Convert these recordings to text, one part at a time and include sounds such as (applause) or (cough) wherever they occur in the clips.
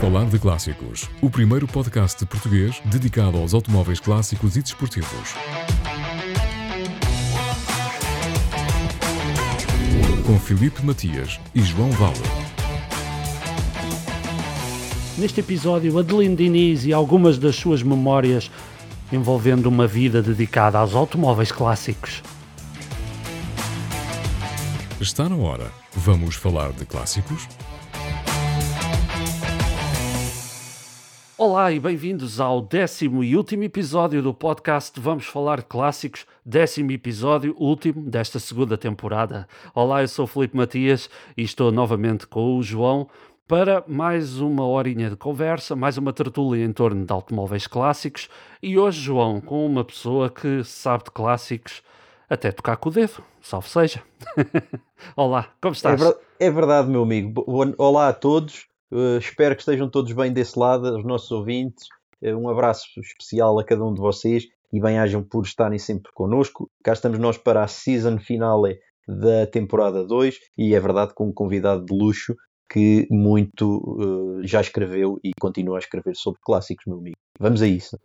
falar de clássicos, o primeiro podcast português dedicado aos automóveis clássicos e desportivos. Com Filipe Matias e João Vale. Neste episódio, Adelino Diniz e algumas das suas memórias envolvendo uma vida dedicada aos automóveis clássicos. Está na hora. Vamos falar de clássicos? Olá e bem-vindos ao décimo e último episódio do podcast Vamos Falar de Clássicos, décimo episódio, último desta segunda temporada. Olá, eu sou o Felipe Matias e estou novamente com o João para mais uma horinha de conversa, mais uma tertúlia em torno de automóveis clássicos e hoje, João, com uma pessoa que sabe de clássicos até tocar com o dedo, salve seja. (laughs) Olá, como estás? É, ver é verdade, meu amigo. Olá a todos. Uh, espero que estejam todos bem desse lado, os nossos ouvintes. Uh, um abraço especial a cada um de vocês e bem-ajam por estarem sempre connosco. Cá estamos nós para a season finale da temporada 2 e é verdade com um convidado de luxo que muito uh, já escreveu e continua a escrever sobre clássicos, meu amigo. Vamos a isso.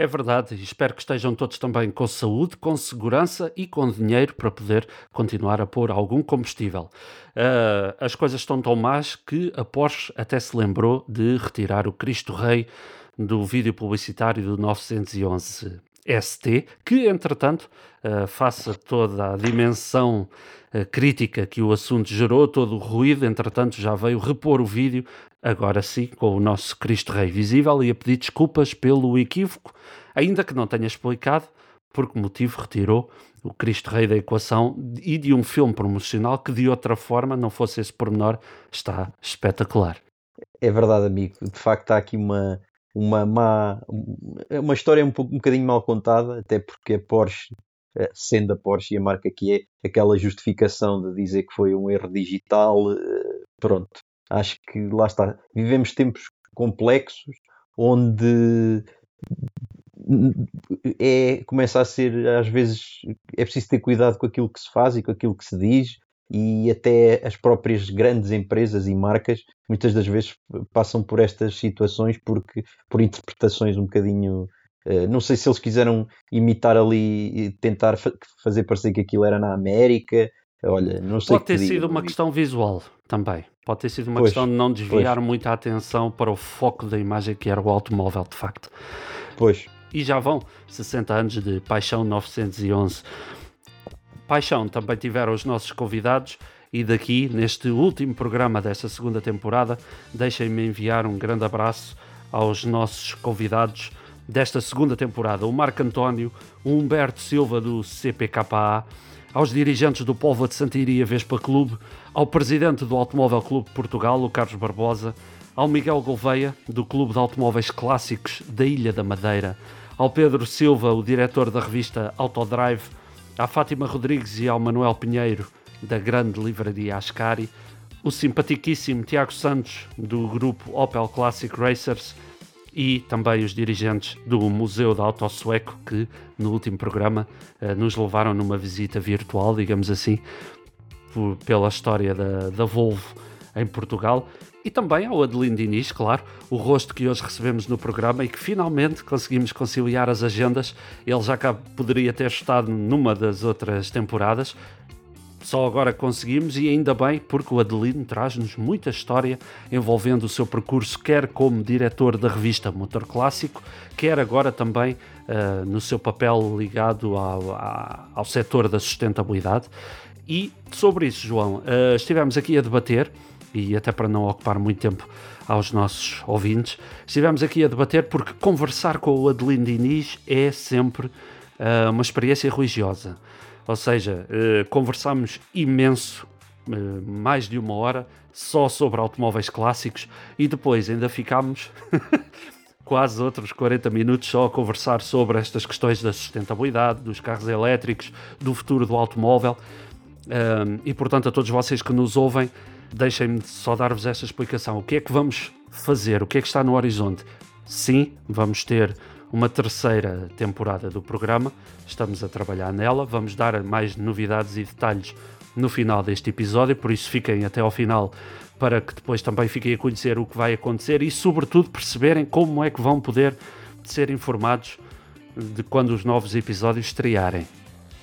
É verdade, e espero que estejam todos também com saúde, com segurança e com dinheiro para poder continuar a pôr algum combustível. Uh, as coisas estão tão más que a Porsche até se lembrou de retirar o Cristo Rei do vídeo publicitário do 911 ST, que entretanto, uh, face a toda a dimensão uh, crítica que o assunto gerou, todo o ruído, entretanto já veio repor o vídeo agora sim, com o nosso Cristo Rei visível e a pedir desculpas pelo equívoco, ainda que não tenha explicado por que motivo retirou o Cristo Rei da equação e de um filme promocional que de outra forma não fosse esse pormenor, está espetacular. É verdade, amigo. De facto, está aqui uma, uma, má, uma história um, pouco, um bocadinho mal contada, até porque a Porsche, sendo a Porsche e a marca que é, aquela justificação de dizer que foi um erro digital, eh, pronto, Acho que lá está. Vivemos tempos complexos onde é, começa a ser, às vezes, é preciso ter cuidado com aquilo que se faz e com aquilo que se diz, e até as próprias grandes empresas e marcas muitas das vezes passam por estas situações porque por interpretações um bocadinho. Eh, não sei se eles quiseram imitar ali e tentar fazer parecer que aquilo era na América. Olha, não sei Pode ter sido uma questão visual também. Pode ter sido uma pois, questão de não desviar pois. muita atenção para o foco da imagem que era o automóvel, de facto. Pois. E já vão 60 anos de Paixão 911. Paixão também tiveram os nossos convidados e daqui, neste último programa desta segunda temporada, deixem-me enviar um grande abraço aos nossos convidados desta segunda temporada, o Marco António, o Humberto Silva do CPKA, aos dirigentes do Povo de Santiria Vespa Clube, ao presidente do Automóvel Clube Portugal, o Carlos Barbosa, ao Miguel Gouveia, do Clube de Automóveis Clássicos da Ilha da Madeira, ao Pedro Silva, o diretor da revista Autodrive, à Fátima Rodrigues e ao Manuel Pinheiro, da grande livraria Ascari, o simpaticíssimo Tiago Santos, do grupo Opel Classic Racers, e também os dirigentes do Museu da Auto Sueco, que no último programa uh, nos levaram numa visita virtual, digamos assim, pela história da, da Volvo em Portugal. E também ao Adelino Diniz, claro, o rosto que hoje recebemos no programa e que finalmente conseguimos conciliar as agendas. Ele já cá poderia ter estado numa das outras temporadas, só agora conseguimos e ainda bem porque o Adelino traz-nos muita história envolvendo o seu percurso, quer como diretor da revista Motor Clássico, quer agora também uh, no seu papel ligado ao, ao, ao setor da sustentabilidade. E sobre isso, João, uh, estivemos aqui a debater, e até para não ocupar muito tempo aos nossos ouvintes, estivemos aqui a debater porque conversar com o Adelino Diniz é sempre uh, uma experiência religiosa. Ou seja, uh, conversámos imenso, uh, mais de uma hora, só sobre automóveis clássicos e depois ainda ficámos (laughs) quase outros 40 minutos só a conversar sobre estas questões da sustentabilidade, dos carros elétricos, do futuro do automóvel. Uh, e portanto, a todos vocês que nos ouvem, deixem-me só dar-vos esta explicação. O que é que vamos fazer? O que é que está no horizonte? Sim, vamos ter uma terceira temporada do programa. Estamos a trabalhar nela, vamos dar mais novidades e detalhes no final deste episódio, por isso fiquem até ao final para que depois também fiquem a conhecer o que vai acontecer e, sobretudo, perceberem como é que vão poder ser informados de quando os novos episódios estrearem.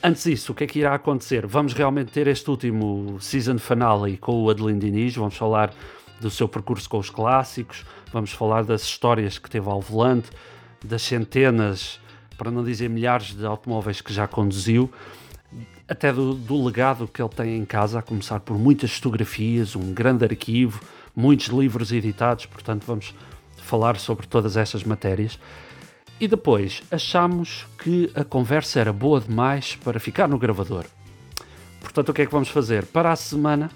Antes disso, o que é que irá acontecer? Vamos realmente ter este último season finale com o Adelino Diniz, vamos falar do seu percurso com os clássicos, vamos falar das histórias que teve ao volante, das centenas, para não dizer milhares de automóveis que já conduziu, até do, do, legado que ele tem em casa, a começar por muitas fotografias, um grande arquivo, muitos livros editados, portanto vamos falar sobre todas estas matérias. E depois achamos que a conversa era boa demais para ficar no gravador. Portanto, o que é que vamos fazer? Para a semana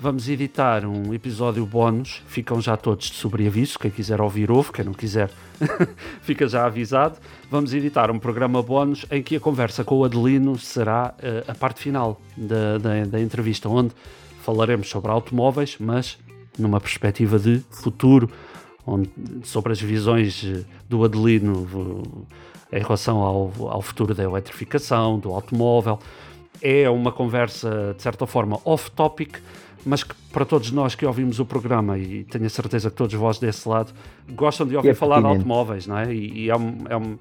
vamos editar um episódio bónus, ficam já todos de sobreaviso, quem quiser ouvir ouve, quem não quiser (laughs) fica já avisado. Vamos editar um programa bónus em que a conversa com o Adelino será uh, a parte final da, da, da, entrevista, onde falaremos sobre automóveis, mas numa perspectiva de futuro, onde, sobre as visões eh, do Adelino em relação ao, ao futuro da eletrificação, do automóvel. É uma conversa, de certa forma, off-topic, mas que para todos nós que ouvimos o programa, e tenho a certeza que todos vós desse lado gostam de ouvir é falar de automóveis, não é? E, e é, um, é um,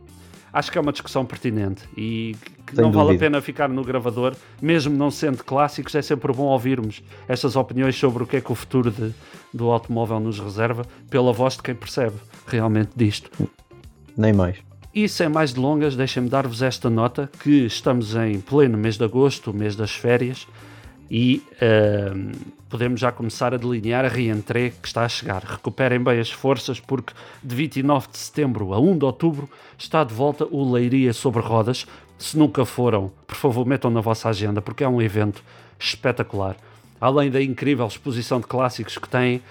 acho que é uma discussão pertinente e que Sem não dúvida. vale a pena ficar no gravador, mesmo não sendo clássicos, é sempre bom ouvirmos estas opiniões sobre o que é que o futuro de, do automóvel nos reserva, pela voz de quem percebe realmente disto. Nem mais. E sem mais delongas, deixem-me dar-vos esta nota que estamos em pleno mês de agosto, mês das férias, e uh, podemos já começar a delinear a reentrée que está a chegar. Recuperem bem as forças, porque de 29 de setembro a 1 de outubro está de volta o Leiria sobre Rodas. Se nunca foram, por favor, metam na vossa agenda, porque é um evento espetacular. Além da incrível exposição de clássicos que tem,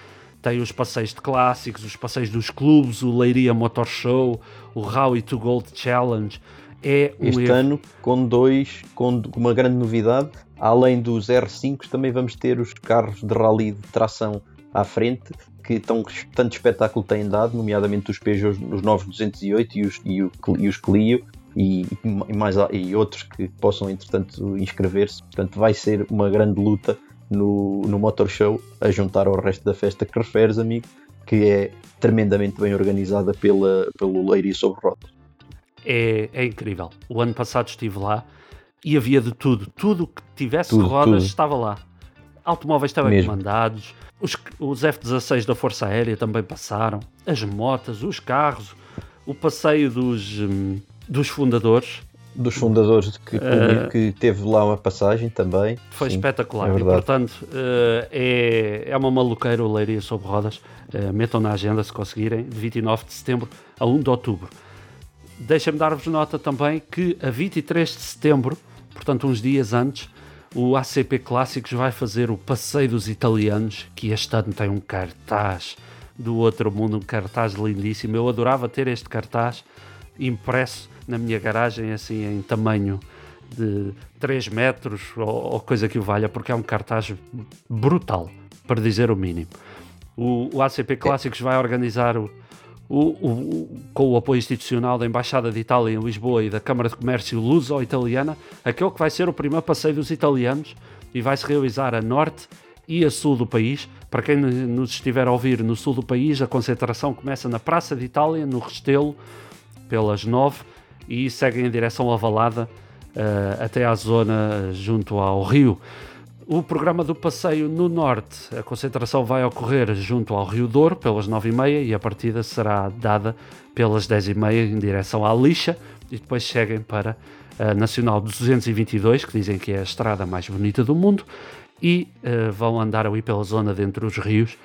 tem os passeios de clássicos, os passeios dos clubes, o Leiria Motor Show, o Howie to Gold Challenge. É um este ano com dois, com uma grande novidade, Além dos R5, também vamos ter os carros de rally de tração à frente, que tão, tanto espetáculo têm dado, nomeadamente os Peugeot, os novos 208 e os, e, o, e os Clio, e, e, mais, e outros que possam, entretanto, inscrever-se. Portanto, vai ser uma grande luta no, no Motor Show, a juntar ao resto da festa que referes, amigo, que é tremendamente bem organizada pela, pelo Leiria sobre Rotas. É, é incrível. O ano passado estive lá e havia de tudo. Tudo que tivesse tudo, rodas tudo. estava lá. Automóveis estavam Mesmo. comandados, os, os F-16 da Força Aérea também passaram, as motas, os carros, o passeio dos, hum, dos fundadores. Dos fundadores que, uh, que teve lá uma passagem também. Foi Sim, espetacular. É e, portanto, uh, é, é uma maluqueira o Leiria sobre rodas. Uh, metam na agenda se conseguirem, de 29 de setembro a 1 de outubro. Deixa-me dar-vos nota também que a 23 de setembro portanto, uns dias antes, o ACP Clássicos vai fazer o Passeio dos Italianos, que este ano tem um cartaz do outro mundo, um cartaz lindíssimo. Eu adorava ter este cartaz impresso na minha garagem, assim, em tamanho de 3 metros ou, ou coisa que o valha, porque é um cartaz brutal, para dizer o mínimo. O, o ACP Clássicos vai organizar o, o, o, com o apoio institucional da Embaixada de Itália em Lisboa e da Câmara de Comércio Luso-Italiana, aquele que vai ser o primeiro passeio dos italianos e vai se realizar a norte e a sul do país. Para quem nos estiver a ouvir no sul do país, a concentração começa na Praça de Itália, no Restelo, pelas nove, e segue em direção à Valada uh, até à zona junto ao rio. O programa do passeio no norte, a concentração vai ocorrer junto ao Rio Douro pelas 9h30 e a partida será dada pelas 10h30 em direção à Lixa e depois seguem para a Nacional 222, que dizem que é a estrada mais bonita do mundo, e uh, vão andar ali pela zona dentro dos rios.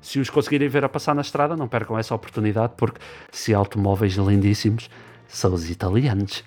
Se os conseguirem ver a passar na estrada, não percam essa oportunidade, porque se automóveis lindíssimos são os italianos.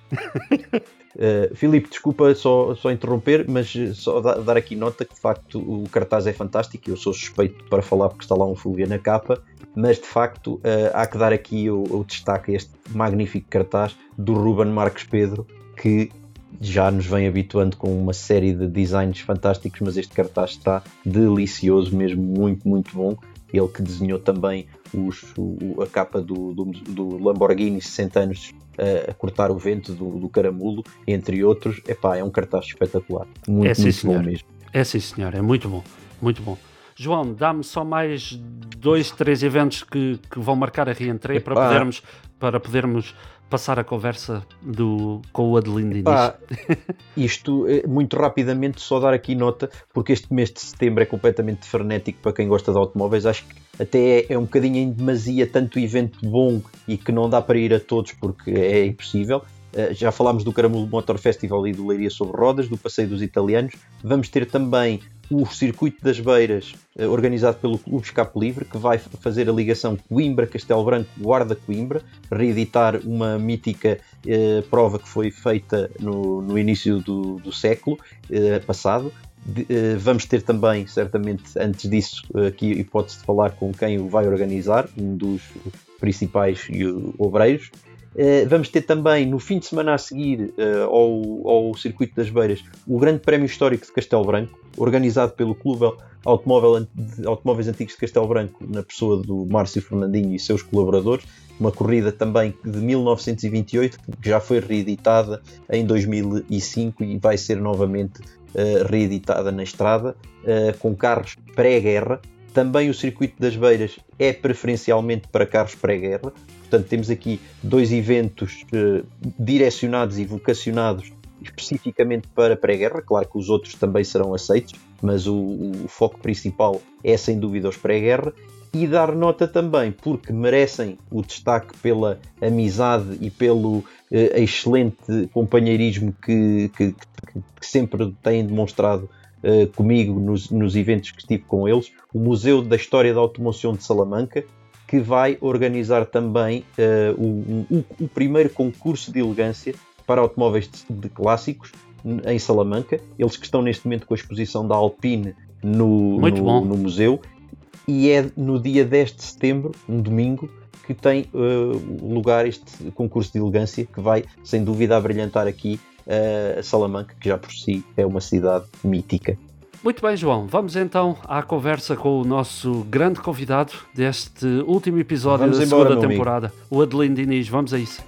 Uh, (laughs) Filipe, desculpa só, só interromper, mas só dar aqui nota que de facto o cartaz é fantástico. Eu sou suspeito para falar porque está lá um Fulvia na capa, mas de facto uh, há que dar aqui o, o destaque a este magnífico cartaz do Ruben Marques Pedro, que já nos vem habituando com uma série de designs fantásticos, mas este cartaz está delicioso, mesmo muito, muito bom. Ele que desenhou também os, o, a capa do, do, do Lamborghini 60 anos a, cortar o vento do, do caramulo, entre outros. Epá, é um cartaz espetacular. Muito, é, muito bom mesmo. É sim, senhor, é muito bom, muito bom. João, dá-me só mais dois, três eventos que, que vão marcar a reentrée para podermos, para podermos passar a conversa do, com o Adelino Epá, Isto, eh, muito rapidamente, só dar aqui nota, porque este mês de setembro é completamente frenético para quem gosta de automóveis. Acho que até é, é um bocadinho em demasia tanto evento bom e que não dá para ir a todos porque é impossível. Uh, já falámos do Caramulo Motor Festival e do Leiria sobre Rodas, do Passeio dos Italianos. Vamos ter também o Circuito das Beiras, eh, organizado pelo Clube Escape Livre, que vai fazer a ligação Coimbra-Castelo Branco-Guarda-Coimbra, reeditar uma mítica eh, prova que foi feita no, no início do, do século eh, passado. De, eh, vamos ter também, certamente, antes disso, aqui hipótese de falar com quem o vai organizar, um dos principais obreiros. Uh, vamos ter também no fim de semana a seguir uh, ao, ao Circuito das Beiras o Grande Prémio Histórico de Castelo Branco, organizado pelo Clube Automóvel, Automóveis Antigos de Castelo Branco, na pessoa do Márcio Fernandinho e seus colaboradores. Uma corrida também de 1928, que já foi reeditada em 2005 e vai ser novamente uh, reeditada na estrada, com carros pré-guerra. Também o Circuito das Beiras é preferencialmente para carros pré-guerra, Portanto, temos aqui dois eventos uh, direcionados e vocacionados especificamente para pré-guerra. Claro que os outros também serão aceitos, mas o, o foco principal é sem dúvida os pré-guerra. E dar nota também, porque merecem o destaque pela amizade e pelo uh, excelente companheirismo que, que, que, sempre têm demonstrado uh, comigo nos, nos eventos que estive com eles. O Museu da História da Automoção de Salamanca, que vai organizar também uh, o, o, o, primeiro concurso de elegância para automóveis de, de, clássicos em Salamanca. Eles que estão neste momento com a exposição da Alpine no, no, no, museu. E é no dia 10 de setembro, um domingo, que tem uh, lugar este concurso de elegância que vai, sem dúvida, a brilhantar aqui uh, Salamanca, que já por si é uma cidade mítica. Muito bem, João. Vamos então à conversa com o nosso grande convidado deste último episódio Vamos da embora, segunda temporada, amigo. o Adelino Diniz. Vamos a isso.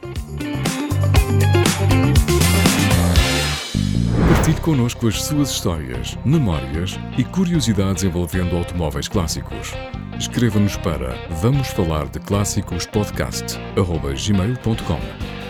Partilhe connosco as suas histórias, memórias e curiosidades envolvendo automóveis clássicos. Escreva-nos para vamos falar de clássicos podcast@gmail.com.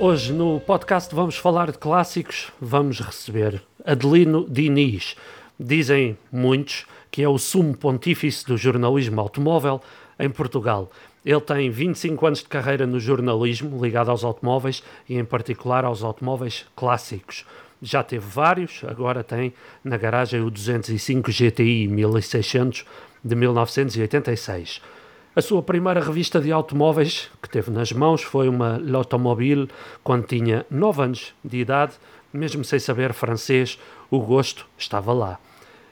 Hoje no podcast vamos falar de clássicos, vamos receber Adelino Diniz. Dizem muitos que é o sumo pontífice do jornalismo automóvel em Portugal. Ele tem 25 anos de carreira no jornalismo ligado aos automóveis e em particular aos automóveis clássicos. Já teve vários, agora tem na garagem o 205 GTI 1600 de 1986. A sua primeira revista de automóveis que teve nas mãos foi uma L'Automobile quando tinha 9 anos de idade, mesmo sem saber francês, o gosto estava lá.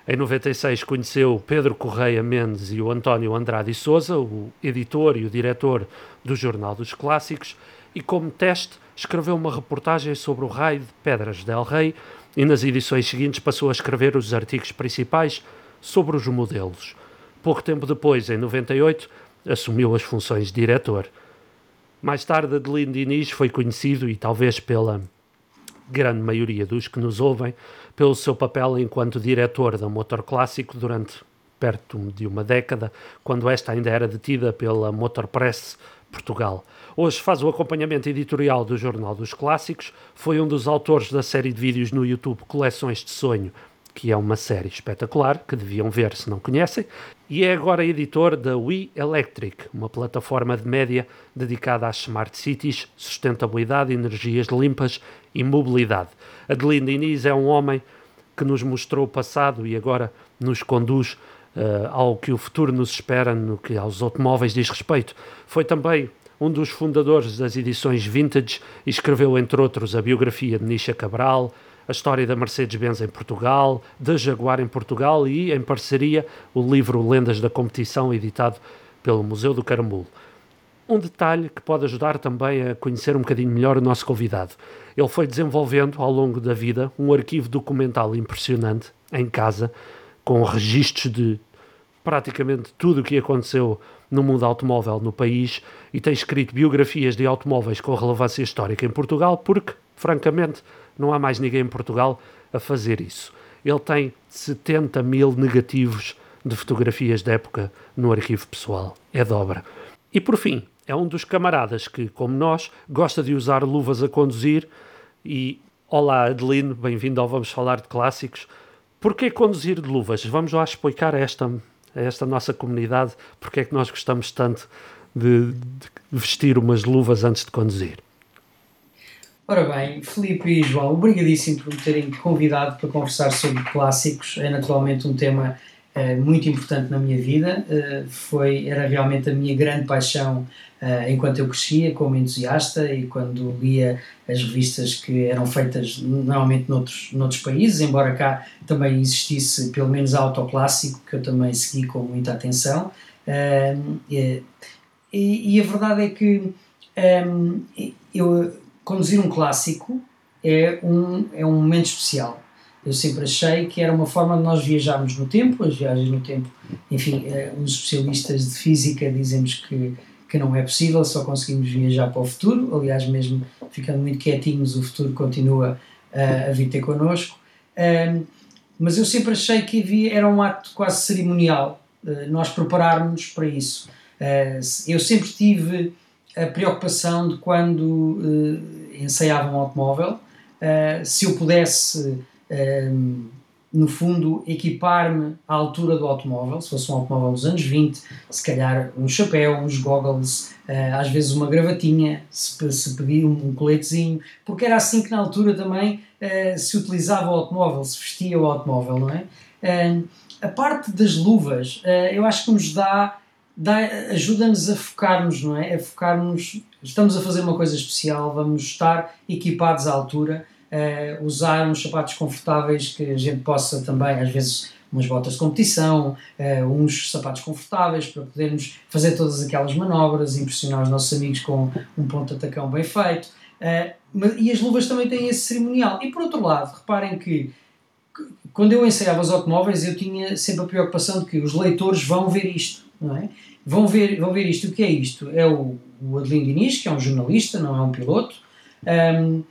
Em 96 conheceu Pedro Correia Mendes e o António Andrade Souza, o editor e o diretor do Jornal dos Clássicos, e como teste escreveu uma reportagem sobre o raio de Pedras del Rei e nas edições seguintes passou a escrever os artigos principais sobre os modelos. Pouco tempo depois, em 98, assumiu as funções de diretor. Mais tarde, Adelino Diniz foi conhecido, e talvez pela grande maioria dos que nos ouvem, pelo seu papel enquanto diretor da Motor Clássico durante perto de uma década, quando esta ainda era detida pela Motor Press Portugal. Hoje faz o acompanhamento editorial do Jornal dos Clássicos, foi um dos autores da série de vídeos no YouTube Coleções de Sonho, que é uma série espetacular, que deviam ver se não conhecem, e é agora editor da We Electric, uma plataforma de média dedicada às smart cities, sustentabilidade, energias limpas e mobilidade. Adelino Diniz é um homem que nos mostrou o passado e agora nos conduz uh, ao que o futuro nos espera no que aos automóveis diz respeito. Foi também um dos fundadores das edições Vintage e escreveu, entre outros, a biografia de Nisha Cabral, a história da Mercedes-Benz em Portugal, da Jaguar em Portugal e, em parceria, o livro Lendas da Competição, editado pelo Museu do Caramulo. Um detalhe que pode ajudar também a conhecer um bocadinho melhor o nosso convidado. Ele foi desenvolvendo ao longo da vida um arquivo documental impressionante em casa, com registros de praticamente tudo o que aconteceu no mundo automóvel no país e tem escrito biografias de automóveis com relevância histórica em Portugal porque francamente, não há mais ninguém em Portugal a fazer isso. Ele tem 70 mil negativos de fotografias da época no arquivo pessoal. É dobra. E por fim, é um dos camaradas que, como nós, gosta de usar luvas a conduzir e Olá Adelino, bem-vindo ao Vamos Falar de Clássicos. Porquê conduzir de luvas? Vamos lá explicar a esta, a esta nossa comunidade porque é que nós gostamos tanto de, de vestir umas luvas antes de conduzir. Ora bem, Filipe e João, obrigadíssimo por me terem convidado para conversar sobre clássicos. É naturalmente um tema uh, muito importante na minha vida. Uh, foi, era realmente a minha grande paixão uh, enquanto eu crescia como entusiasta e quando lia as revistas que eram feitas normalmente noutros, noutros países, embora cá também existisse pelo menos autoclássico, que eu também segui com muita atenção. E, e, a verdade é que um, eu conduzir um clássico é um, é um momento especial. Eu sempre achei que era uma forma de nós viajarmos no tempo, as viagens no tempo, enfim, eh, os especialistas de física dizem-nos que, que não é possível, só conseguimos viajar para o futuro, aliás, mesmo ficando muito quietinhos, o futuro continua uh, a vir ter connosco. Um, mas eu sempre achei que havia, era um ato quase cerimonial, uh, nós prepararmos para isso. Uh, eu sempre tive a preocupação de quando uh, ensaiava um automóvel, uh, se eu pudesse, uh, no fundo, equipar-me à altura do automóvel, se fosse um automóvel dos anos 20, se calhar um chapéu, uns goggles, às vezes uma gravatinha, se, se pedir um, um, coletezinho, porque era assim que na altura também se utilizava o automóvel, se vestia o automóvel, não é? a parte das luvas, eu acho que nos dá ajuda-nos a focarmos, não é? A focarmos, estamos a fazer uma coisa especial, vamos estar equipados à altura, uh, usar uns sapatos confortáveis que a gente possa também, às vezes, umas botas de competição, uh, uns sapatos confortáveis para podermos fazer todas aquelas manobras, impressionar os nossos amigos com um ponto de atacão bem feito. Uh, e as luvas também têm esse cerimonial. E por outro lado, reparem que quando eu ensaiava os automóveis, eu tinha sempre a preocupação de que os leitores vão ver isto não é? Vão ver, vão ver isto. O que é isto? É o, o Adelino Diniz, que é um jornalista, não é um piloto, um,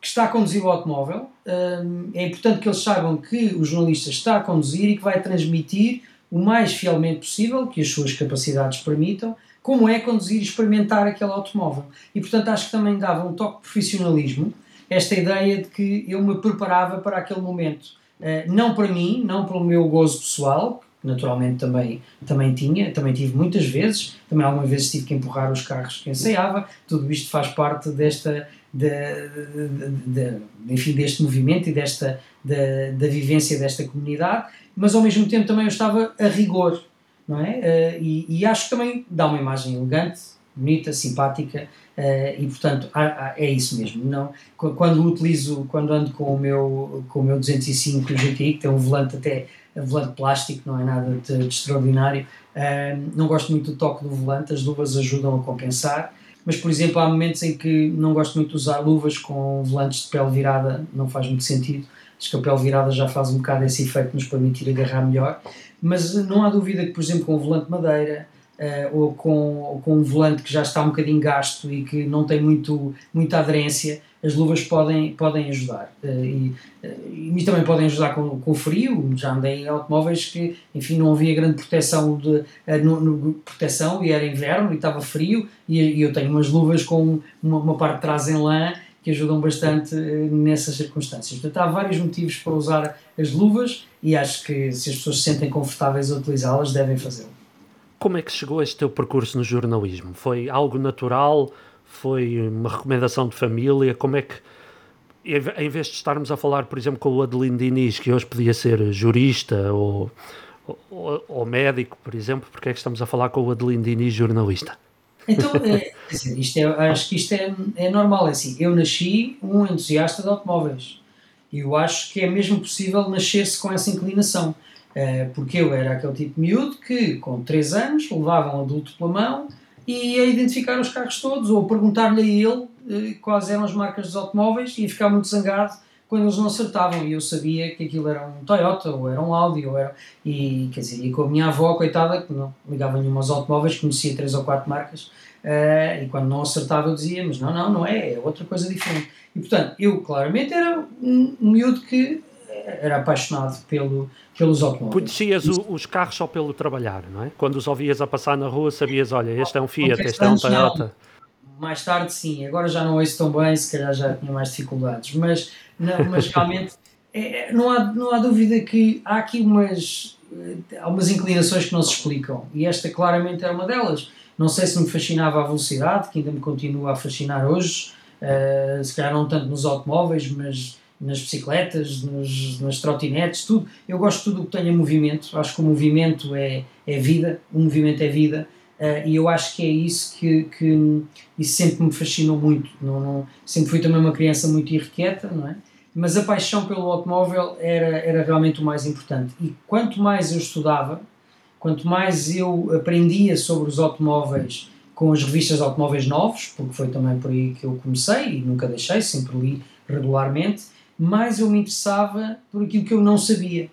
que está a conduzir o automóvel. Um, é importante que eles saibam que o jornalista está a conduzir e que vai transmitir o mais fielmente possível, que as suas capacidades permitam, como é conduzir e experimentar aquele automóvel. E, portanto, acho que também dava um toque de profissionalismo esta ideia de que eu me preparava para aquele momento. Uh, não para mim, não pelo meu gozo pessoal, naturalmente também, também tinha, também tive muitas vezes, também algumas vezes tive que empurrar os carros que ensaiava, tudo isto faz parte desta, de, de, de, enfim, deste movimento e desta, da, vivência desta comunidade, mas ao mesmo tempo também eu estava a rigor, não é? Uh, e, e, acho que também dá uma imagem elegante, bonita, simpática, uh, e portanto é isso mesmo. Não, quando utilizo, quando ando com o meu, com o meu 205 GTI, que tem um volante até volante plástico, não é nada de, de extraordinário. Uh, não gosto muito do toque do volante, as luvas ajudam a compensar. Mas, por exemplo, há momentos em que não gosto muito de usar luvas com volantes de pele virada, não faz muito sentido. Acho que a pele virada já faz um bocado esse efeito, nos permitir agarrar melhor. Mas não há dúvida que, por exemplo, com um volante de madeira, Uh, ou, com, ou com um volante que já está um bocadinho gasto e que não tem muito, muita aderência, as luvas podem, podem ajudar. Uh, e, uh, e também podem ajudar com, com o frio. Já andei em automóveis que, enfim, não havia grande proteção, de, no, no, proteção e era inverno e estava frio. E, e eu tenho umas luvas com uma, uma, parte de trás em lã que ajudam bastante nessas circunstâncias. Portanto, há vários motivos para usar as luvas e acho que se as pessoas se sentem confortáveis a utilizá-las, devem fazê-lo. Como é que chegou este teu percurso no jornalismo? Foi algo natural? Foi uma recomendação de família? Como é que, em vez de estarmos a falar, por exemplo, com o Adelino Diniz, que hoje podia ser jurista ou, ou, ou médico, por exemplo, porque é que estamos a falar com o Adelino Diniz, jornalista? Então, é, isto é, acho que isto é, é normal. É assim, eu nasci um entusiasta de automóveis. E eu acho que é mesmo possível nascer-se com essa inclinação. Eh, porque eu era aquele tipo de miúdo que, com 3 anos, levava um adulto pela mão e ia identificar os carros todos, ou perguntar-lhe a ele eh, quais eram as marcas dos automóveis e ia ficar muito zangado quando eles não acertavam e eu sabia que aquilo era um Toyota ou era um Audi ou era, e quer dizer, e com a minha avó, coitada, que não ligava nenhuma aos automóveis, conhecia três ou quatro marcas uh, e quando não acertava eu dizia, mas não, não, não é, é outra coisa diferente. E portanto, eu claramente era um, um miúdo que era apaixonado pelo, pelos automóveis. Conhecias o, os carros só pelo trabalhar, não é? Quando os ouvias a passar na rua, sabias, olha, este é um Fiat, este é um Toyota. Não. Mais tarde, sim. Agora já não ouço tão bem, se calhar já tinha mais dificuldades. Mas, não, mas realmente, (laughs) é, é, não, há, não há dúvida que há aqui umas, há umas inclinações que não se explicam. E esta claramente é uma delas. Não sei se me fascinava a velocidade, que ainda me continua a fascinar hoje. Uh, se calhar não tanto nos automóveis, mas nas bicicletas, nos, nas trotinetes, tudo. Eu gosto de tudo o que tenha movimento. Acho que o movimento é, é vida, o movimento é vida. Uh, e eu acho que é isso que, que isso sempre me fascinou muito. Não, não, sempre fui também uma criança muito irrequieta, não é? Mas a paixão pelo automóvel era, era realmente o mais importante. E quanto mais eu estudava, quanto mais eu aprendia sobre os automóveis com as revistas de automóveis novos, porque foi também por aí que eu comecei e nunca deixei, sempre li regularmente, mais eu me interessava por aquilo que eu não sabia.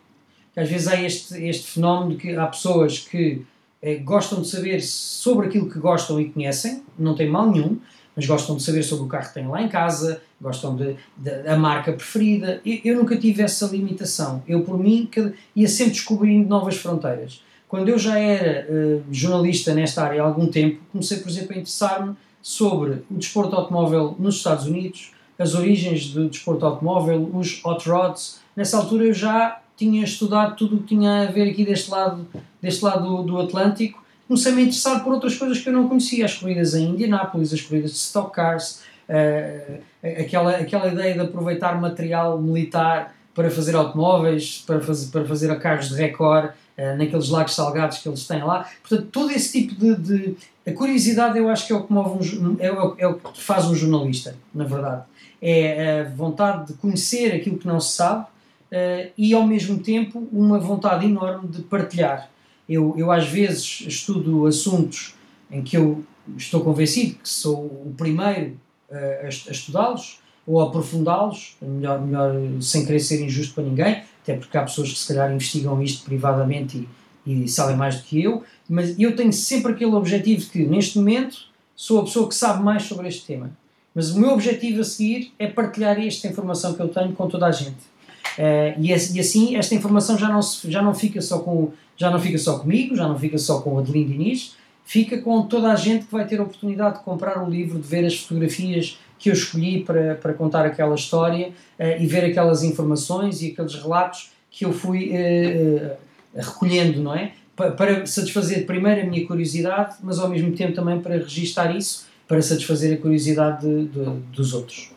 Que às vezes há este, este fenómeno de que há pessoas que eh, gostam de saber sobre aquilo que gostam e conhecem, não tem mal nenhum, mas gostam de saber sobre o carro que têm lá em casa, gostam de, de da marca preferida. Eu, eu, nunca tive essa limitação. Eu, por mim, ia sempre descobrindo novas fronteiras. Quando eu já era uh, jornalista nesta área há algum tempo, comecei, por exemplo, a interessar-me sobre o desporto automóvel nos Estados Unidos, as origens do desporto automóvel, os hot rods. Nessa altura eu já tinha estudado tudo o que tinha a ver aqui deste lado, deste lado do, do Atlântico. Comecei -me a interessar por outras coisas que eu não conhecia, as corridas em Indianápolis, as corridas de Stock Cars, uh, aquela, aquela ideia de aproveitar material militar para fazer automóveis, para fazer, para fazer carros de recorde, naqueles lagos salgados que eles têm lá. Portanto, todo esse tipo de, de a curiosidade eu acho que é o que move um, é, é o que faz um jornalista, na verdade é a vontade de conhecer aquilo que não se sabe uh, e, ao mesmo tempo, uma vontade enorme de partilhar. Eu, eu, às vezes, estudo assuntos em que eu estou convencido que sou o primeiro uh, a, a estudá-los ou a aprofundá-los, melhor, melhor sem querer ser injusto para ninguém, até porque há pessoas que se calhar investigam isto privadamente e, e sabem mais do que eu, mas eu tenho sempre aquele objetivo que, neste momento, sou a pessoa que sabe mais sobre este tema mas o meu objetivo a seguir é partilhar esta informação que eu tenho com toda a gente. Uh, e, e, assim esta informação já não, se, já, não fica só com, já não fica só comigo, já não fica só com o Adelino Diniz, fica com toda a gente que vai ter a oportunidade de comprar o livro, de ver as fotografias que eu escolhi para, para contar aquela história uh, e ver aquelas informações e aqueles relatos que eu fui uh, recolhendo, não é? Para, para satisfazer primeiro a minha curiosidade, mas ao mesmo tempo também para registar isso para satisfazer a curiosidade de, de, dos outros.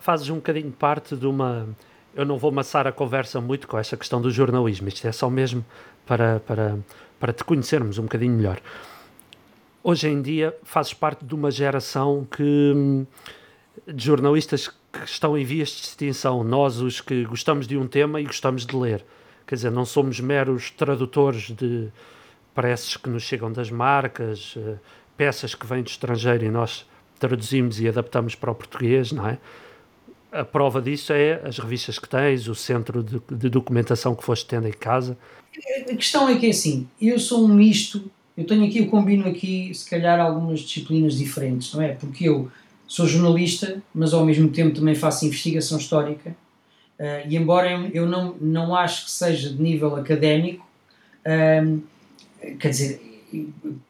Fazes um bocadinho parte de uma. Eu não vou amassar a conversa muito com esta questão do jornalismo, isto é só mesmo para, para, para te conhecermos um bocadinho melhor. Hoje em dia fazes parte de uma geração que, de jornalistas que estão em vias de extinção. Nós, os que gostamos de um tema e gostamos de ler. Quer dizer, não somos meros tradutores de preces que nos chegam das marcas, eh, peças que vêm do estrangeiro e nós traduzimos e adaptamos para o português, não é? A prova disso é as revistas que tens, o centro de, de documentação que foste tendo em casa. A questão é que é assim, eu sou um misto, eu tenho aqui, eu combino aqui, se calhar, algumas disciplinas diferentes, não é? Porque eu sou jornalista, mas ao mesmo tempo também faço investigação histórica, uh, e embora eu não, não acho que seja de nível académico, uh, quer dizer,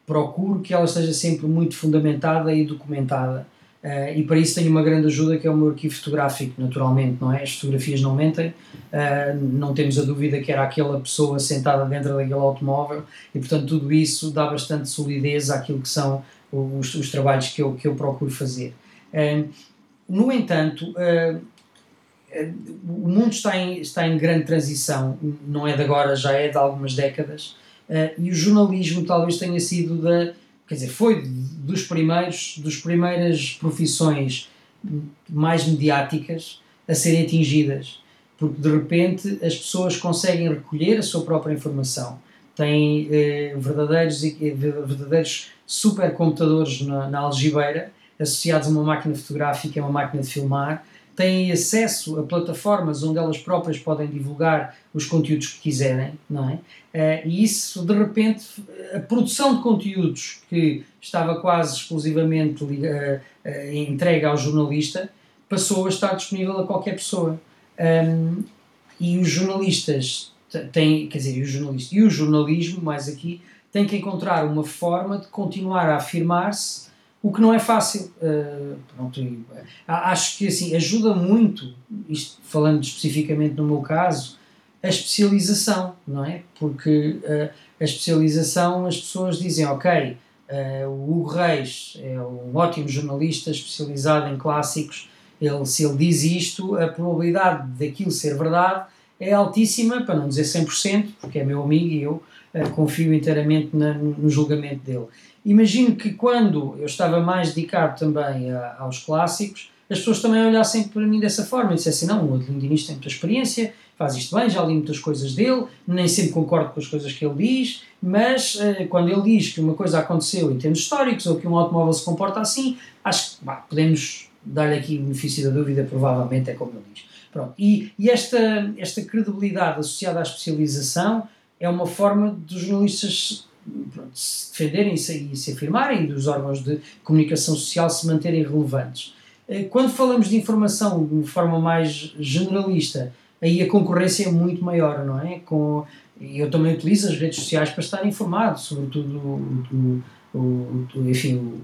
procuro que ela esteja sempre muito fundamentada e documentada. Uh, e para isso tenho uma grande ajuda que é o meu arquivo fotográfico, naturalmente, não é? As fotografias não mentem, uh, não temos a dúvida que era aquela pessoa sentada dentro daquele automóvel e, portanto, tudo isso dá bastante solidez àquilo que são os, os trabalhos que eu, que eu procuro fazer. No entanto, o mundo está em, está em grande transição, não é de agora, já é de algumas décadas, Uh, e o jornalismo talvez tenha sido da quer dizer foi dos primeiros dos primeiras profissões mais mediáticas a serem atingidas porque de repente as pessoas conseguem recolher a sua própria informação têm eh, verdadeiros verdadeiros supercomputadores na, na algibeira associados a uma máquina fotográfica a uma máquina de filmar têm acesso a plataformas onde elas próprias podem divulgar os conteúdos que quiserem, não é? Uh, e isso, de repente, a produção de conteúdos que estava quase exclusivamente uh, uh, entregue ao jornalista passou a estar disponível a qualquer pessoa. Um, e os jornalistas têm, quer dizer, e, jornalistas, e o jornalismo, mais aqui, tem que encontrar uma forma de continuar a afirmar-se, o que não é fácil. Uh, pronto, acho que assim, ajuda muito, isto falando especificamente no meu caso, a especialização, não é? Porque uh, a especialização, as pessoas dizem, ok, uh, o Hugo Reis é um ótimo jornalista especializado em clássicos, ele, se ele diz isto, a probabilidade daquilo ser verdade é altíssima, para não dizer 100%, porque é meu amigo e eu uh, confio inteiramente na, no julgamento dele. Imagino que quando eu estava mais dedicado também a, aos clássicos, as pessoas também olhassem para mim dessa forma e dissessem: não, o Adelino tem muita experiência, faz isto bem, já li muitas coisas dele, nem sempre concordo com as coisas que ele diz, mas uh, quando ele diz que uma coisa aconteceu em termos históricos ou que um automóvel se comporta assim, acho que bah, podemos dar-lhe aqui o benefício da dúvida, provavelmente é como ele diz. Pronto. E, e esta, esta credibilidade associada à especialização é uma forma dos jornalistas pronto, se defenderem e se, afirmarem, dos órgãos de comunicação social se manterem relevantes. Eh, quando falamos de informação de uma forma mais generalista, aí a concorrência é muito maior, não é? Com, eu também utilizo as redes sociais para estar informado, sobretudo o, enfim, o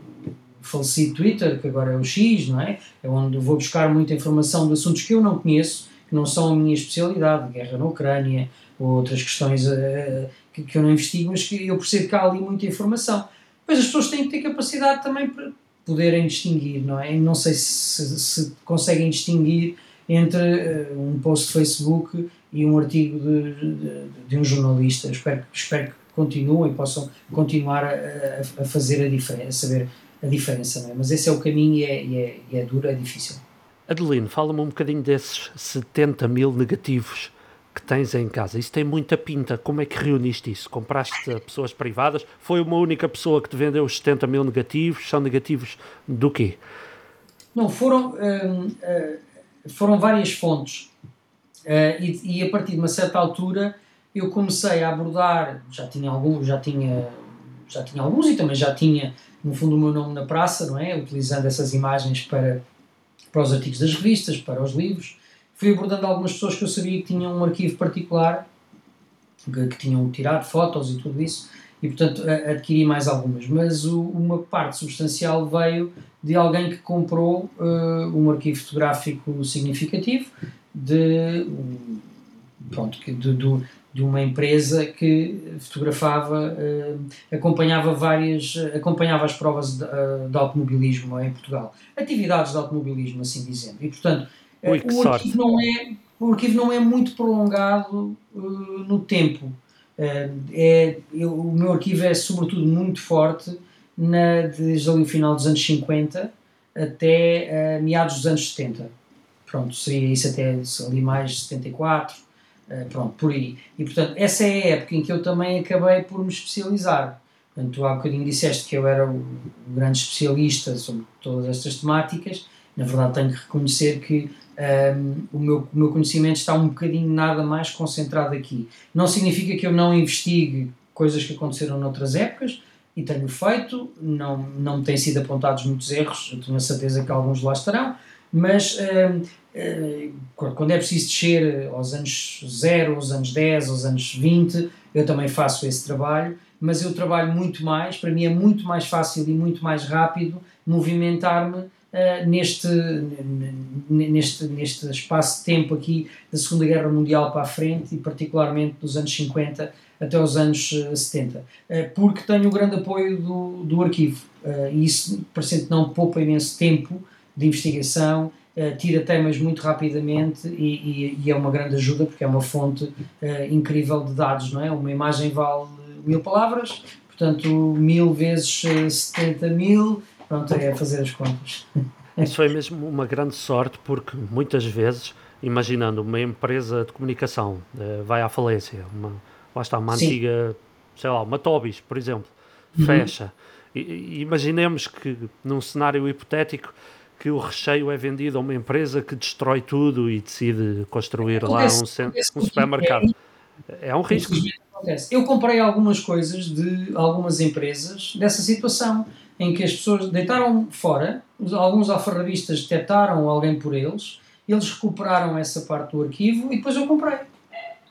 falecido Twitter, que agora é o X, não é? É onde vou buscar muita informação de assuntos que eu não conheço, que não são a minha especialidade, guerra na Ucrânia, ou outras questões uh, que, que, eu não investigo, mas que eu percebo que há ali muita informação. Mas as pessoas têm que ter capacidade também para poderem distinguir, não é? não sei se, se conseguem distinguir entre uh, um post de Facebook e um artigo de, de, de um jornalista. Espero, espero que continuem, possam continuar a, a fazer a diferença, a saber a diferença, não é? Mas esse é o caminho e é, e é, e é duro, é difícil. Adelino, fala-me um bocadinho desses 70 mil negativos que tens em casa. Isso tem muita pinta. Como é que reuniste isso? Compraste a pessoas privadas? Foi uma única pessoa que te vendeu os 70 mil negativos? São negativos do quê? Não, foram, hum, hum, foram várias fontes. Uh, e, e, a partir de uma certa altura eu comecei a abordar, já tinha alguns, já tinha, já tinha alguns e também já tinha no fundo, o meu nome na praça, não é? Utilizando essas imagens para, para os artigos das revistas, para os livros. Fui abordando algumas pessoas que eu sabia que tinham um arquivo particular, que, que tinham tirado fotos e tudo isso, e portanto adquiri mais algumas. Mas o, uma parte substancial veio de alguém que comprou uh, um arquivo fotográfico significativo de, um, pronto, de, do, de uma empresa que fotografava, uh, acompanhava várias, acompanhava as provas de, uh, de, automobilismo em Portugal, atividades de automobilismo, assim dizendo. E portanto, Ui, uh, o, arquivo não é, o arquivo não é muito prolongado no tempo. é, eu, o meu arquivo é sobretudo muito forte na, desde ali o final dos anos 50 até meados dos anos 70. Pronto, seria isso até ali mais 74 eh, pronto, por aí. E portanto, essa é a época em que eu também acabei por me especializar. Portanto, tu há bocadinho disseste que eu era o, o grande especialista sobre todas estas temáticas. Na verdade, tenho que reconhecer que um, ehm, o, meu, o meu conhecimento está um bocadinho nada mais concentrado aqui. Não significa que eu não investigue coisas que aconteceram noutras épocas, e tenho feito, não, não me têm sido apontados muitos erros, eu tenho a certeza que alguns lá estarão, mas uh, uh, quando é preciso descer aos anos 0, aos anos 10, aos anos 20, eu também faço esse trabalho, mas eu trabalho muito mais, para mim é muito mais fácil e muito mais rápido movimentar-me uh, neste, neste, neste espaço de tempo aqui da Segunda Guerra Mundial para a frente e particularmente dos anos 50 até os anos 70, porque tenho o grande apoio do, do arquivo e isso, parecendo não poupa imenso tempo de investigação, tira temas muito rapidamente e, e, e, é uma grande ajuda porque é uma fonte incrível de dados, não é? Uma imagem vale mil palavras, portanto, mil vezes 70 eh, mil, pronto, é fazer as contas. Isso foi mesmo uma grande sorte porque muitas vezes, imaginando uma empresa de comunicação uh, vai à falência, uma, lá está uma Sim. antiga, sei lá, uma Tobis, por exemplo, uhum. fecha. E, imaginemos que num cenário hipotético que o recheio é vendido a uma empresa que destrói tudo e decide construir lá um, um supermercado. É um risco. Eu comprei algumas coisas de algumas empresas dessa situação, em que as pessoas deitaram fora, alguns alfarrabistas detectaram alguém por eles, eles recuperaram essa parte do arquivo e depois eu comprei.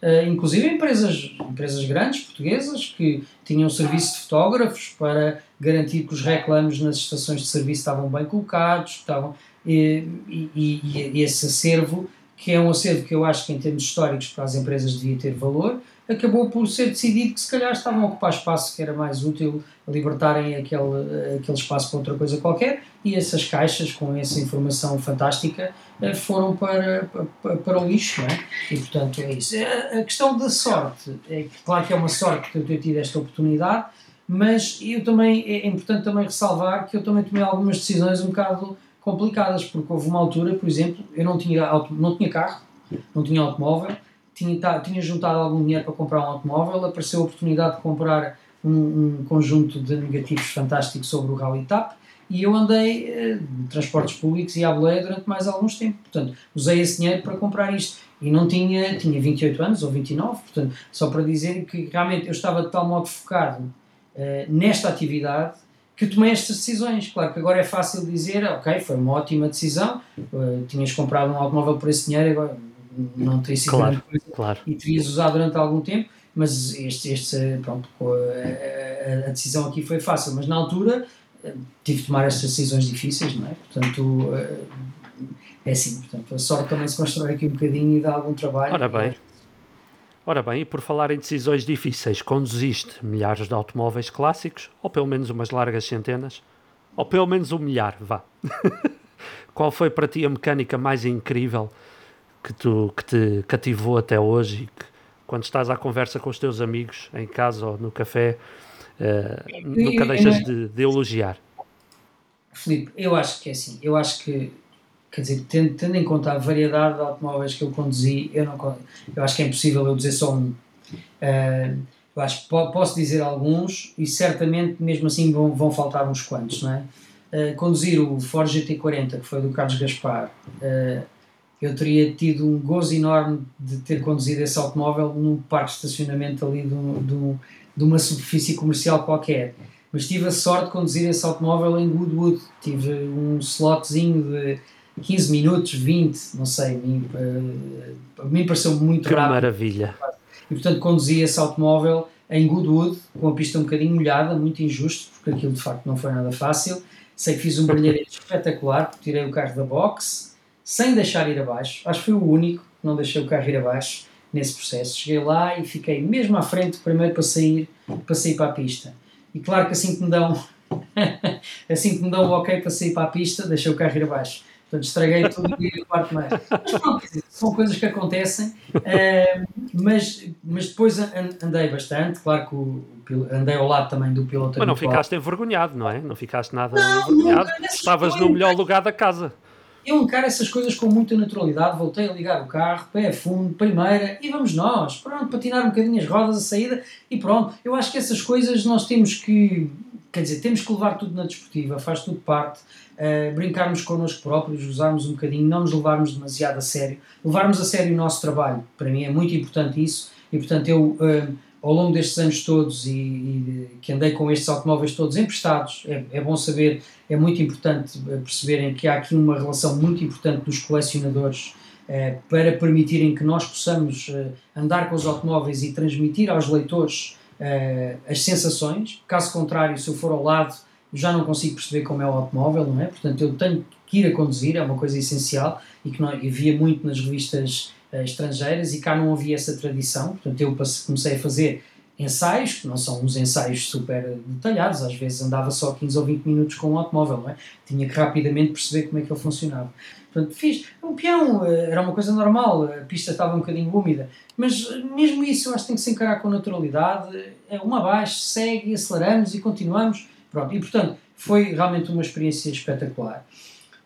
Uh, inclusive empresas, empresas grandes portuguesas que tinham serviço de fotógrafos para garantir que os reclames nas estações de serviço estavam bem colocados, estavam, e, e, e, esse acervo, que é um acervo que eu acho que em termos históricos para as empresas devia ter valor, acabou por ser decidido que se calhar estavam a ocupar espaço que era mais útil libertarem aquele, aquele espaço para outra coisa qualquer e essas caixas com essa informação fantástica eh, foram para, para, para o lixo, não é? E portanto é isso. A questão da sorte, é claro que é uma sorte eu ter tido esta oportunidade, mas eu também, é importante também ressalvar que eu também tomei algumas decisões um bocado complicadas, porque houve uma altura, por exemplo, eu não tinha, auto, não tinha carro, não tinha automóvel, tinha, tinha juntado algum dinheiro para comprar um automóvel, apareceu a oportunidade de comprar um, um conjunto de negativos fantásticos sobre o Rally TAP e eu andei eh, transportes públicos e à boleia durante mais alguns tempo. Portanto, usei esse dinheiro para comprar isto. E não tinha, tinha 28 anos ou 29, portanto, só para dizer que realmente eu estava de tal modo focado uh, nesta atividade que tomei estas decisões. Claro que agora é fácil dizer, ok, foi uma ótima decisão, uh, tinhas comprado um automóvel por esse dinheiro, agora não teria sido claro, coisa claro. e terias usado durante algum tempo, mas este, este pronto, a, a, decisão aqui foi fácil, mas na altura eh, tive de tomar estas decisões difíceis, não é? Portanto, eh, é assim, portanto, a sorte também se constrói aqui um bocadinho e dá algum trabalho. Ora bem, Ora bem, e por falar em decisões difíceis, conduziste milhares de automóveis clássicos, ou pelo menos umas largas centenas, ou pelo menos um milhar, vá. (laughs) Qual foi para ti a mecânica mais incrível que, tu, que te cativou até hoje e que, quando estás à conversa com os teus amigos, em casa ou no café, uh, nunca deixas de, de elogiar? Filipe, eu acho que é assim, eu acho que quer dizer, tendo, tendo, em conta a variedade de automóveis que eu conduzi, eu, não, eu acho que é impossível eu dizer só um. Uh, eu acho que posso dizer alguns e certamente mesmo assim vão, vão faltar uns quantos, não é? Uh, conduzir o Ford GT40, que foi do Carlos Gaspar, uh, eu teria tido um gozo enorme de ter conduzido esse automóvel num parque de estacionamento ali de, um, de uma superfície comercial qualquer. Mas tive a sorte de conduzir esse automóvel em Goodwood. Tive um slotzinho de 15 minutos, 20, não sei. Uh, a mim pareceu muito que rápido. maravilha. E portanto conduzi esse automóvel em Goodwood, com a pista um bocadinho molhada, muito injusto, porque aquilo de facto não foi nada fácil. Sei que fiz um brilharete (laughs) espetacular, tirei o carro da box sem deixar ir abaixo. Acho que fui o único que não deixei o carro ir abaixo nesse processo. Cheguei lá e fiquei mesmo à frente, primeiro para sair, para sair para a pista. E claro que assim que me dão, (laughs) assim que me dão o ok para sair para a pista, deixei o carro ir abaixo. Portanto, estraguei tudo e o quarto mais. Mas, são coisas que acontecem, uh, mas, mas depois andei bastante, claro que o, andei ao lado também do piloto Mas não ficaste envergonhado, não é? Não ficaste nada não, envergonhado. Estavas no melhor lugar da casa eu encaro essas coisas com muita naturalidade, voltei a ligar o carro, pé a fundo, primeira, e vamos nós, pronto, patinar um bocadinho as rodas, a saída, e pronto. Eu acho que essas coisas nós temos que, quer dizer, temos que levar tudo na desportiva, faz tudo parte, uh, brincarmos connosco próprios, usarmos um bocadinho, não nos levarmos demasiado a sério, levarmos a sério o nosso trabalho, para mim é muito importante isso, e portanto eu... Uh, ao longo destes anos todos e, e, que andei com estes automóveis todos emprestados, é, é, bom saber, é muito importante perceberem que há aqui uma relação muito importante dos colecionadores eh, para permitirem que nós possamos eh, andar com os automóveis e transmitir aos leitores eh, as sensações. Caso contrário, se eu for ao lado, já não consigo perceber como é o automóvel, não é? Portanto, eu tenho que ir a conduzir, é uma coisa essencial e que não, eu via muito nas revistas estrangeiras e cá não havia essa tradição. Portanto, eu comecei a fazer ensaios, que não são uns ensaios super detalhados, às vezes andava só 15 ou 20 minutos com um automóvel, não é? Tinha que rapidamente perceber como é que ele funcionava. Portanto, fiz. O peão eh, era uma coisa normal, a pista estava um bocadinho úmida, mas mesmo isso eu acho que tem que se encarar com naturalidade. É uma abaixo, segue, aceleramos e continuamos. Pronto, e portanto, foi realmente uma experiência espetacular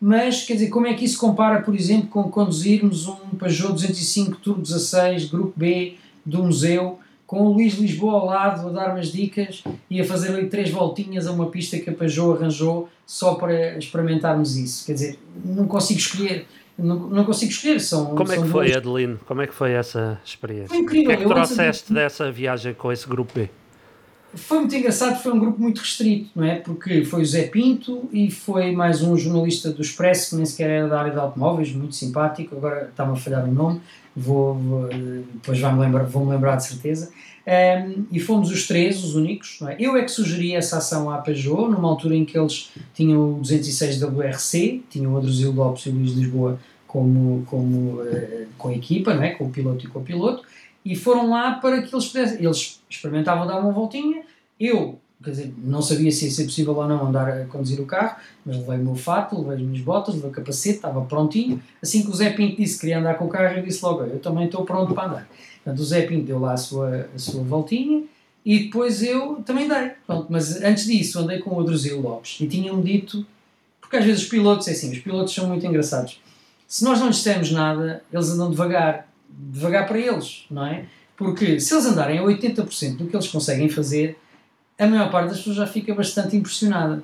mas quer dizer, como é que isso compara, por exemplo, com conduzirmos um Peugeot 205 Turbo 16 Grupo B do museu com o Luís Lisboa ao lado a dar umas dicas e a fazer ali três voltinhas a uma pista que a Peugeot arranjou só para experimentarmos isso. Quer dizer, não consigo escolher. Não, não consigo escolher. São, Como é são que foi, duas- Adelino? Como é que foi essa experiência? Foi incrível. O que é que trouxeste dessa viagem com esse grupo B? Foi muito engraçado, foi um grupo muito restrito, não é? Porque foi o Zé Pinto e foi mais um jornalista do Expresso, que nem sequer era da área de automóveis, muito simpático, agora está-me a falhar o nome, vou, vou, depois vai-me lembrar, vou-me lembrar de certeza. Ehm, e fomos os três, os únicos, não é? Eu é que sugeri essa ação à Peugeot, numa altura em que eles tinham o 206 WRC, tinham o Adrosil Lopes e o Luís Lisboa como, como, eh, com a equipa, não é? com o piloto e com o piloto, e foram lá para que eles pudessem. Eles experimentavam dar uma voltinha. Eu, quer dizer, não sabia se ia ser possível ou não andar a conduzir o carro, mas levei o meu fato, levei as minhas botas, levei o capacete, estava prontinho. Assim que o Zé Pinto disse que queria andar com o carro, eu disse logo: Eu também estou pronto para andar. Portanto, o Zé Pinto deu lá a sua, a sua voltinha e depois eu também dei. Pronto, mas antes disso, andei com o Adrosil Lopes e tinham-me dito, porque às vezes os pilotos, é assim, os pilotos são muito engraçados. Se nós não dissermos nada, eles andam devagar devagar para eles, não é? Porque se eles andarem a 80% do que eles conseguem fazer, a maior parte das pessoas já fica bastante impressionada.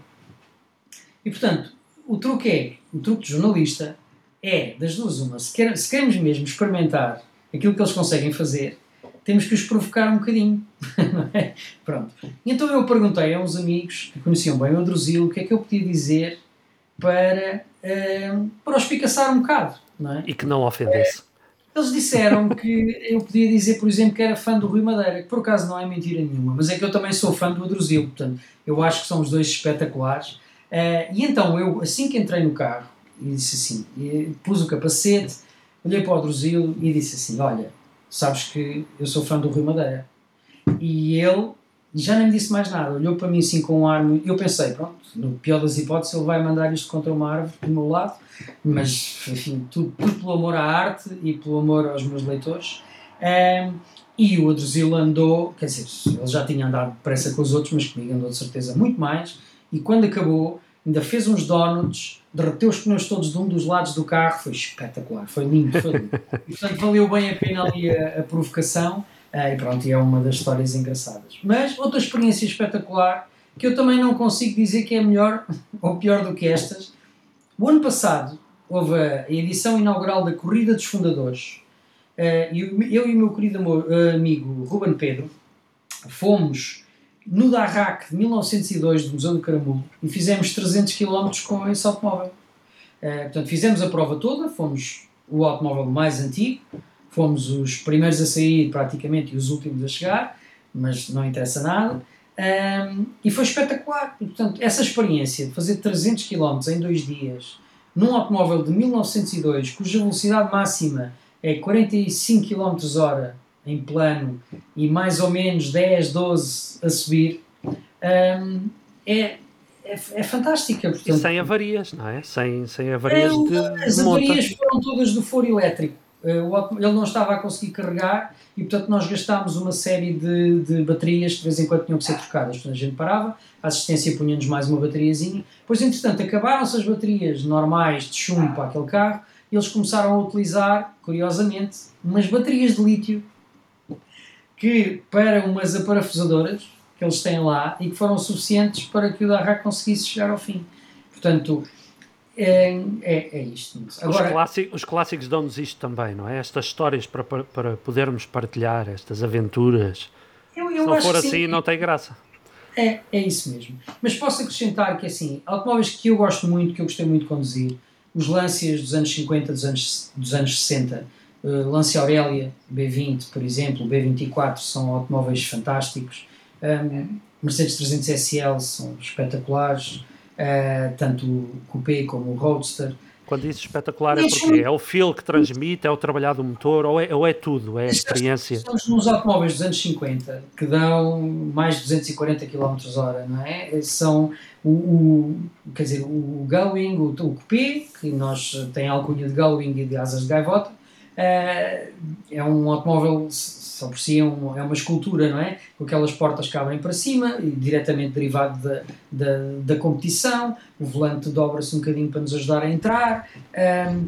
E portanto, o truque é, o truque de jornalista é, das duas uma, se, quer, se queremos mesmo experimentar aquilo que eles conseguem fazer, temos que os provocar um bocadinho. (laughs) é? Pronto. Então eu perguntei a uns amigos que conheciam bem o Druzil o que é que eu podia dizer para, eh, para os picaçar um bocado, não é? E que não ofendesse. Eles disseram que eu podia dizer, por exemplo, que era fã do Rui Madeira, que por acaso não é mentira nenhuma, mas é que eu também sou fã do Adruzil, portanto, eu acho que são os dois espetaculares. Eh, e então, eu, assim que entrei no carro, e disse assim, pus o capacete, olhei para o Adruzil e disse assim: Olha, sabes que eu sou fã do Rui Madeira. E ele já nem me disse mais nada, olhou para mim assim com um ar. Eu pensei, pronto, no pior das hipóteses, ele vai mandar isto contra uma árvore do meu lado, mas enfim, tudo, tudo pelo amor à arte e pelo amor aos meus leitores. Ahm, e o Adruzil andou, quer dizer, ele já tinha andado depressa com os outros, mas comigo andou de certeza muito mais. E quando acabou, ainda fez uns donuts, derreteu os pneus todos de um dos lados do carro, foi espetacular, foi lindo, foi lindo. E, (laughs) portanto, valeu bem a pena ali a, a provocação. Ah, e pronto, e é uma das histórias engraçadas. Mas outra experiência espetacular, que eu também não consigo dizer que é melhor (laughs) ou pior do que estas. O ano passado houve a edição inaugural da Corrida dos Fundadores. O- eu e o meu querido ah, amigo Ruben Pedro fomos no Darrac de 1902 do Museu do Caramulo e fizemos 300 km com esse automóvel. Ah, portanto, fizemos a prova toda, fomos o automóvel mais antigo, fomos os primeiros a sair praticamente e os últimos a chegar, mas não interessa nada. Ahm, e foi espetacular. E, portanto, essa experiência de fazer 300 km em dois dias num automóvel de 1902, cuja velocidade máxima é 45 km hora em plano e mais ou menos 10, 12 a subir, ahm, é, é, é fantástica. E Portanto, sem avarias, não é? Sem, sem avarias é, de, as monta. avarias foram todas do foro elétrico. Eh, Ele não estava a conseguir carregar e, portanto, nós gastámos uma série de, de baterias que de vez em quando tinham que ser trocadas. Portanto, a gente parava, a assistência punha-nos mais uma bateriazinha. Depois, entretanto, acabaram-se as baterias normais de chumbo para aquele carro e eles começaram a utilizar, curiosamente, umas baterias de lítio que, para umas aparafusadoras que eles têm lá e que foram suficientes para que o Darrac conseguisse chegar ao fim. Portanto, é, é, é isto. Os, Agora, clássicos, os clássicos dão-nos isto também, não é? Estas histórias para, para, podermos partilhar, estas aventuras. eu, Se eu não acho for assim, sim. não tem graça. É, é isso mesmo. Mas posso acrescentar que, assim, automóveis que eu gosto muito, que eu gostei muito de conduzir, os Lancias dos anos 50, dos anos, dos anos 60, uh, Lancia Aurélia, B20, por exemplo, B24, são automóveis fantásticos. Um, Mercedes 300 SL são espetaculares, uh, tanto o Coupé como o Roadster. Quando diz espetacular é porque é o feel que transmite, é o trabalhar do motor, ou é, ou é tudo, é a experiência. Estamos nos automóveis dos anos 50 que dão mais de 240 km hora, não é? São o, o- quer dizer, o Gullwing, o, o Coupé, que nós tem a alcunha de Gullwing e de asas de gaivota, eh, é um automóvel, por si é, um- é uma escultura, não é? Com aquelas portas que abrem para cima e diretamente derivado da, da, da competição, o volante dobra-se um bocadinho para nos ajudar a entrar. Ahm,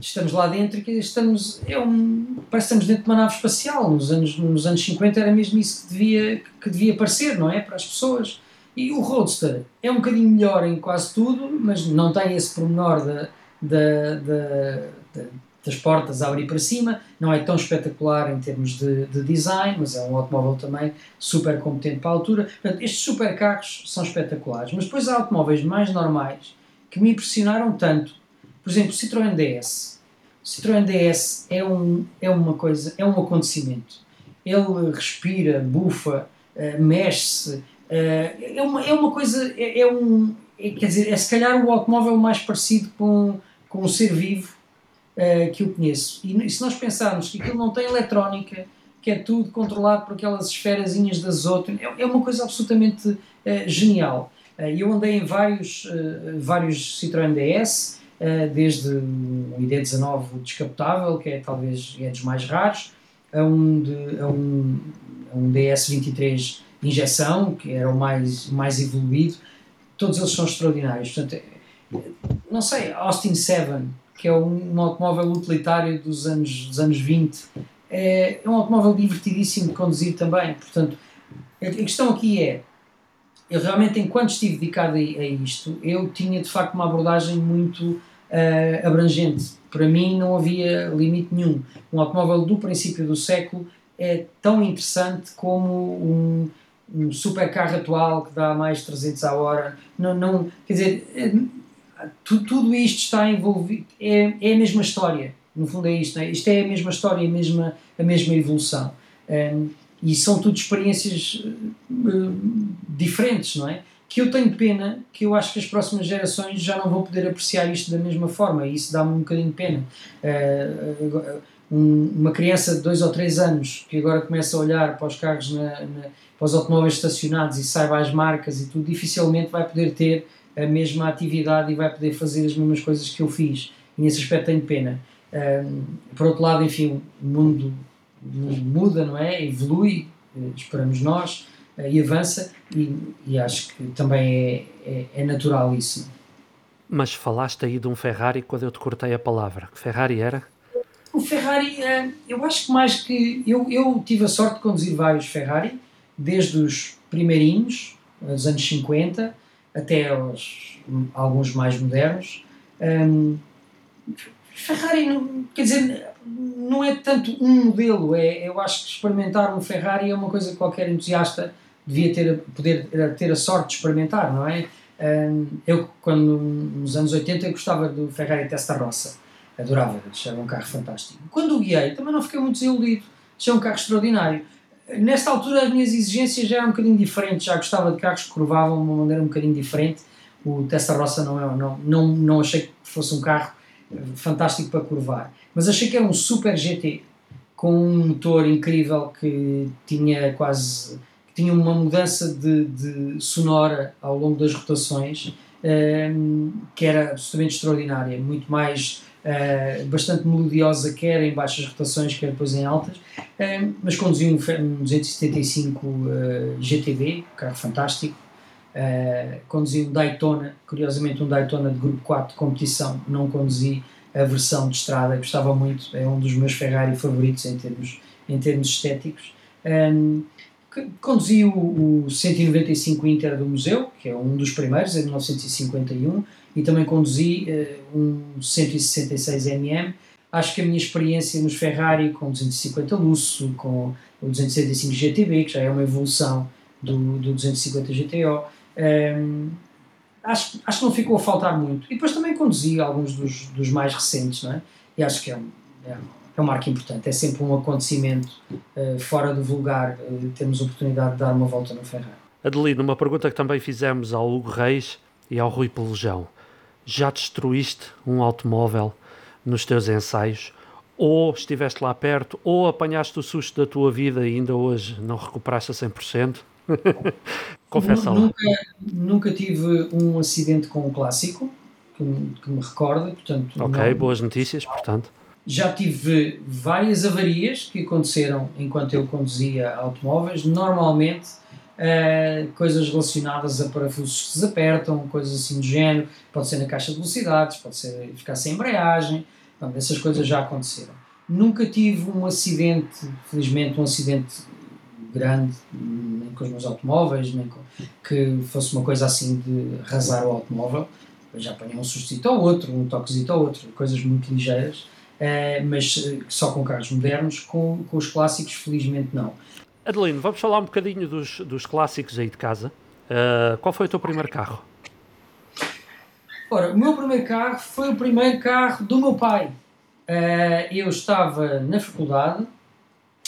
estamos lá dentro e estamos, é um, parece estamos dentro de uma nave espacial. Nos anos, nos anos 50 era mesmo isso que devia, que devia parecer, não é? Para as pessoas. E o Roadster é um bocadinho melhor em quase tudo, mas não tem esse pormenor da, da, da, da das portas a abrir para cima, não é tão espetacular em termos de, de, design, mas é um automóvel também super competente para a altura. Portanto, estes supercarros são espetaculares, mas depois há automóveis mais normais que me impressionaram tanto por exemplo, o Citroën DS. O Citroën DS é, um, é uma coisa, é um acontecimento. Ele respira, bufa, uh, mexe-se. Uh, é, uma, é uma coisa, é, é um, é, quer dizer, é se calhar o automóvel mais parecido com, com um ser vivo uh, que eu conheço. E, se nós pensarmos que aquilo não tem eletrónica, que é tudo controlado por aquelas esferazinhas da Zoto, é, é uma coisa absolutamente genial. eu andei em vários, vários Citroën DS, eh, desde um ID19 descapotável, que é talvez é dos mais raros, a um, de, a um, a um DS23 injeção, que era o mais, mais evoluído, todos eles são extraordinários. Portanto, não sei, Austin 7, que é um, automóvel utilitário dos anos, dos anos 20, é, é um automóvel divertidíssimo de conduzir também. Portanto, a questão aqui é, eu realmente, enquanto estive dedicado a, a isto, eu tinha de facto uma abordagem muito uh, abrangente. Para mim não havia limite nenhum. Um automóvel do princípio do século é tão interessante como um, um supercarro atual que dá mais 300 a hora. Não, não, quer dizer, é, tu, tudo isto está envolvido, é, é a mesma história. No fundo é isto, é? isto é a mesma história, a mesma, a mesma evolução. Um, e são tudo experiências uh, diferentes, não é? que eu tenho pena que eu acho que as próximas gerações já não vão poder apreciar isto da mesma forma e isso dá-me um bocadinho de pena. Uh, um, uma criança de 2 ou 3 anos que agora começa a olhar para os carros, na, na, para os automóveis estacionados e saiba as marcas e tudo, dificilmente vai poder ter a mesma atividade e vai poder fazer as mesmas coisas que eu fiz. E nesse aspecto tenho pena. Uh, por outro lado, enfim, o mundo, o mundo muda, não é? Evolui, eh, esperamos nós e avança, e, e, acho que também é, é, é, natural isso. Mas falaste aí de um Ferrari quando eu te cortei a palavra. Que Ferrari era? O Ferrari, eh, eu acho que mais que. Eu, eu tive a sorte de conduzir vários Ferrari, desde os primeirinhos, dos anos 50, até aos, alguns mais modernos. Um, Ferrari, quer dizer, não é tanto um modelo, é, eu acho que experimentar um Ferrari é uma coisa que qualquer entusiasta devia ter, poder ter a sorte de experimentar, não é? Eu, quando nos anos 80, eu gostava do Ferrari Testarossa, adorava, era um carro fantástico. Quando o guiei, também não fiquei muito desiludido, achei um carro extraordinário. Nesta altura, as minhas exigências já eram um bocadinho diferentes, já gostava de carros que curvavam de uma maneira um bocadinho diferente. O Testarossa não, é, não, não, não achei que fosse um carro fantástico para curvar, mas achei que era um super GT com um motor incrível que tinha quase tinha uma mudança de, de sonora ao longo das rotações um, ehm, que era absolutamente extraordinária, muito mais uh, bastante melodiosa, quer em baixas rotações, quer depois em altas, um, ehm, mas conduzia um, um 275 uh, GTB, um carro fantástico, uh, conduzi um Daytona, curiosamente um Daytona de grupo 4 de competição, não conduzi a versão de estrada, gostava muito, é um dos meus Ferrari favoritos em termos, em termos estéticos. Um, ehm, Conduzi o, o 195 Inter do Museu, que é um dos primeiros, em 1951, e também conduzi uh, um 166 MM. Acho que a minha experiência nos Ferrari com 250 Lusso, com o 275 GTB, que já é uma evolução do, do 250 GTO, um, acho, acho que não ficou a faltar muito. E depois também conduzi alguns dos, dos mais recentes, não é? E acho que é, é é uma marca importante, é sempre um acontecimento uh, fora do vulgar uh, termos a oportunidade de dar uma volta no Ferrari. Adelino, uma pergunta que também fizemos ao Hugo Reis e ao Rui Pelejão. Já destruíste um automóvel nos teus ensaios? Ou estiveste lá perto, ou apanhaste o susto da tua vida e ainda hoje não recuperaste a 100%? (laughs) Confessa lá. Nunca, nunca tive um acidente com um clássico, que, que me recorda, portanto... Ok, não... boas notícias, portanto já tive várias avarias que aconteceram enquanto eu conduzia automóveis, normalmente uh, coisas relacionadas a parafusos que desapertam, coisas assim do género, pode ser na caixa de velocidades, pode ser ficar sem embreagem, Pronto, essas coisas já aconteceram. Nunca tive um acidente, felizmente, um acidente grande, nem com os meus automóveis, nem com, que fosse uma coisa assim de arrasar o automóvel. Eu já apanhei um sustito ou outro, um toquezito ou outro, coisas muito ligeiras, uh, mas uh, só com carros modernos, com, com os clássicos, felizmente não. Adelino, vamos falar um bocadinho dos, dos clássicos aí de casa. Uh, qual foi o teu primeiro carro? Ora, o meu primeiro carro foi o primeiro carro do meu pai. Uh, eu estava na faculdade,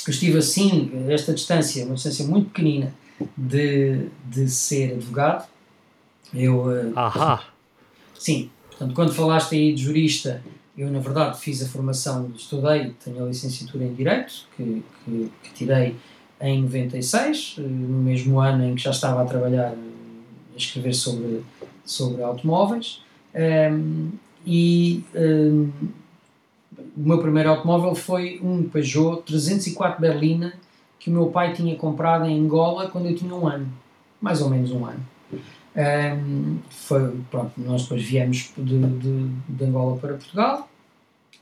estive assim, esta distância, uma distância muito pequenina, de, de ser advogado. Eu. Uh, Ahá! Sim, portanto, quando falaste aí de jurista, eu na verdade fiz a formação, estudei, tenho a licenciatura em Direito, que, que, que tirei em 96, no mesmo ano em que já estava a trabalhar, a escrever sobre, sobre automóveis. Um, e um, o meu primeiro automóvel foi um Peugeot 304 Berlina que o meu pai tinha comprado em Angola quando eu tinha um ano, mais ou menos um ano. Um, foi, pronto, nós depois viemos de, de, de, Angola para Portugal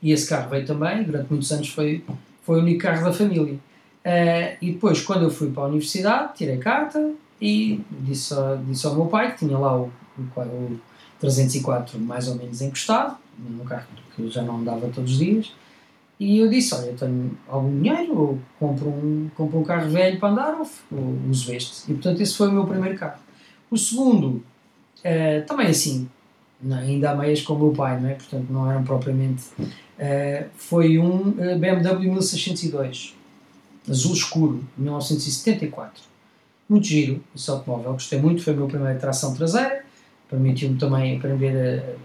e esse carro veio também, durante muitos anos foi, foi o único carro da família. Uh, e depois, quando eu fui para a universidade, tirei carta e disse, disse ao meu pai que tinha lá o, o, o 304 mais ou menos encostado, num carro que já não andava todos os dias. E eu disse: Olha, eu tenho algum dinheiro, ou compro um, compro um carro velho para andar, ou, ou uso este. E portanto, esse foi o meu primeiro carro. O segundo, uh, também assim, ainda há meias com o meu pai, não é? Portanto, não eram propriamente. Uh, foi um BMW 1602, azul escuro, 1974. Muito giro esse automóvel, gostei muito, foi a minha primeira tração traseira permitiu-me também aprender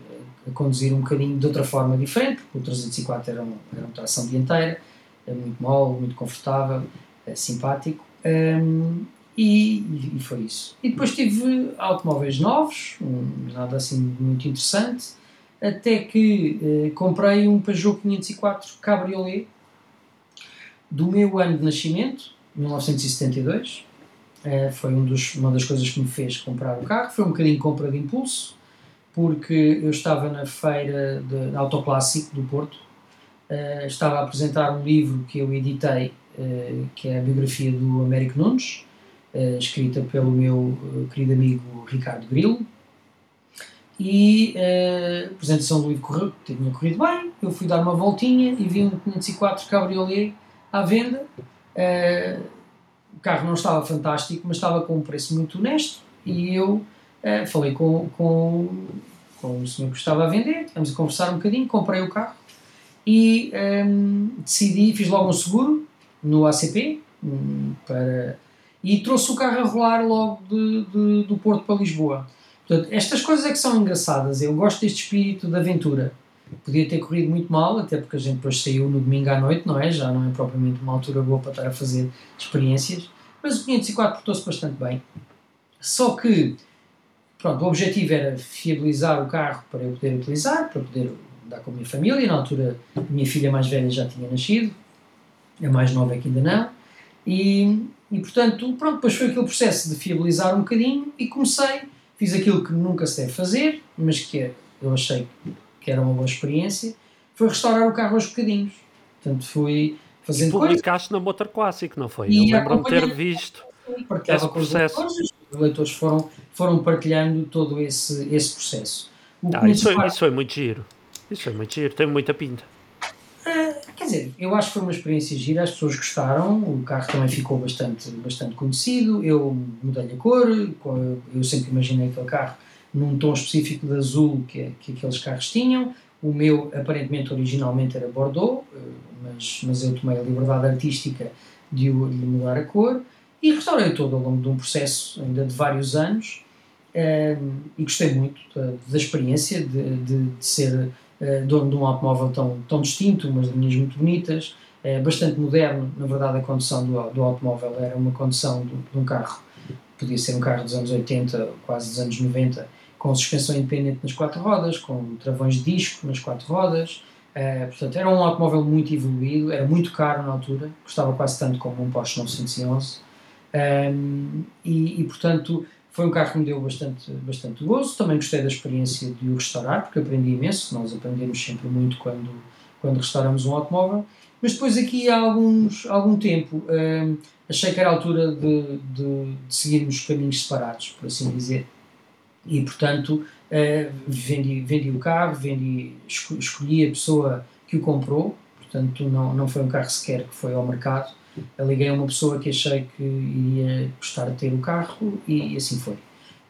a, a, conduzir um bocadinho de outra forma diferente, porque o 304 era, um, era uma tração dianteira, é muito mole, muito confortável, é simpático, um, e, e, foi isso. E depois tive automóveis novos, um, nada assim muito interessante, até que uh, comprei um Peugeot 504 Cabriolet do meu ano de nascimento, 1972, é, foi um dos, uma das coisas que me fez comprar o carro. Foi um bocadinho compra de impulso, porque eu estava na feira de, de autoclássico do Porto, uh, estava a apresentar um livro que eu editei, uh, que é a biografia do Américo Nunes, escrita pelo meu querido amigo Ricardo Grilo. E a apresentação do livro correu, tinha corrido bem. Eu fui dar uma voltinha e vi um 504 Cabriolet à venda o carro não estava fantástico, mas estava com um preço muito honesto e eu uh, falei com, com, com o senhor que estava a vender, tivemos a conversar um bocadinho, comprei o carro e um, ehm, decidi, fiz logo um seguro no ACP um, para, e trouxe o carro a rolar logo de, de, do Porto para Lisboa. Portanto, estas coisas é que são engraçadas, eu gosto deste espírito de aventura. Podia ter corrido muito mal, até porque a gente depois saiu no domingo à noite, não é? Já não é propriamente uma altura boa para estar a fazer experiências. Mas o 504 portou-se bastante bem. Só que, pronto, o objetivo era fiabilizar o carro para eu poder utilizar, para poder andar com a minha família. Na altura, a minha filha mais velha já tinha nascido, a mais nova é que ainda não. E, e portanto, pronto, depois foi aquele processo de fiabilizar um bocadinho e comecei, fiz aquilo que nunca se deve fazer, mas que é, eu achei era uma boa experiência, foi restaurar o carro aos bocadinhos. Portanto, fui fazendo e publicaste na Motor Clássico, não foi? E eu lembro-me ter visto esse processo. Os leitores foram, foram partilhando todo esse, esse processo. Ah, isso, foi, isso muito giro. Isso foi muito giro, tem muita pinta. Uh, quer dizer, eu acho que foi uma experiência gira, as pessoas gostaram, o carro também ficou bastante, bastante conhecido, eu mudei a cor, eu sempre imaginei aquele carro num tom específico de azul que, que aqueles carros tinham. O meu, aparentemente, originalmente era Bordeaux, eh, mas, mas eu tomei a liberdade artística de, o, de mudar a cor e restaurei todo ao longo de um processo ainda de vários anos ehm, e gostei muito da, da experiência de, de, de ser uh, dono de um automóvel tão, tão distinto, umas linhas muito bonitas, uh, bastante moderno. Na verdade, a condução do, do automóvel era uma condução de, de um carro, podia ser um carro dos anos 80, quase dos anos 90, com suspensão independente nas quatro rodas, com travões de disco nas quatro rodas. Uh, portanto, era um automóvel muito evoluído, era muito caro na altura, custava quase tanto como um Porsche 911. Um, ehm, e, e, portanto, foi um carro que me deu bastante, bastante gozo. Também gostei da experiência de o restaurar, porque aprendi imenso. Nós aprendemos sempre muito quando, quando restauramos um automóvel. Mas depois aqui há alguns, algum tempo hum, achei que era a altura de, de, de, seguirmos caminhos separados, por assim dizer. E portanto uh, vendi, vendi o carro, vendi, escolhi a pessoa que o comprou, portanto não, não foi um carro sequer que foi ao mercado. Liguei a uma pessoa que achei que iria gostar de ter o carro e assim foi.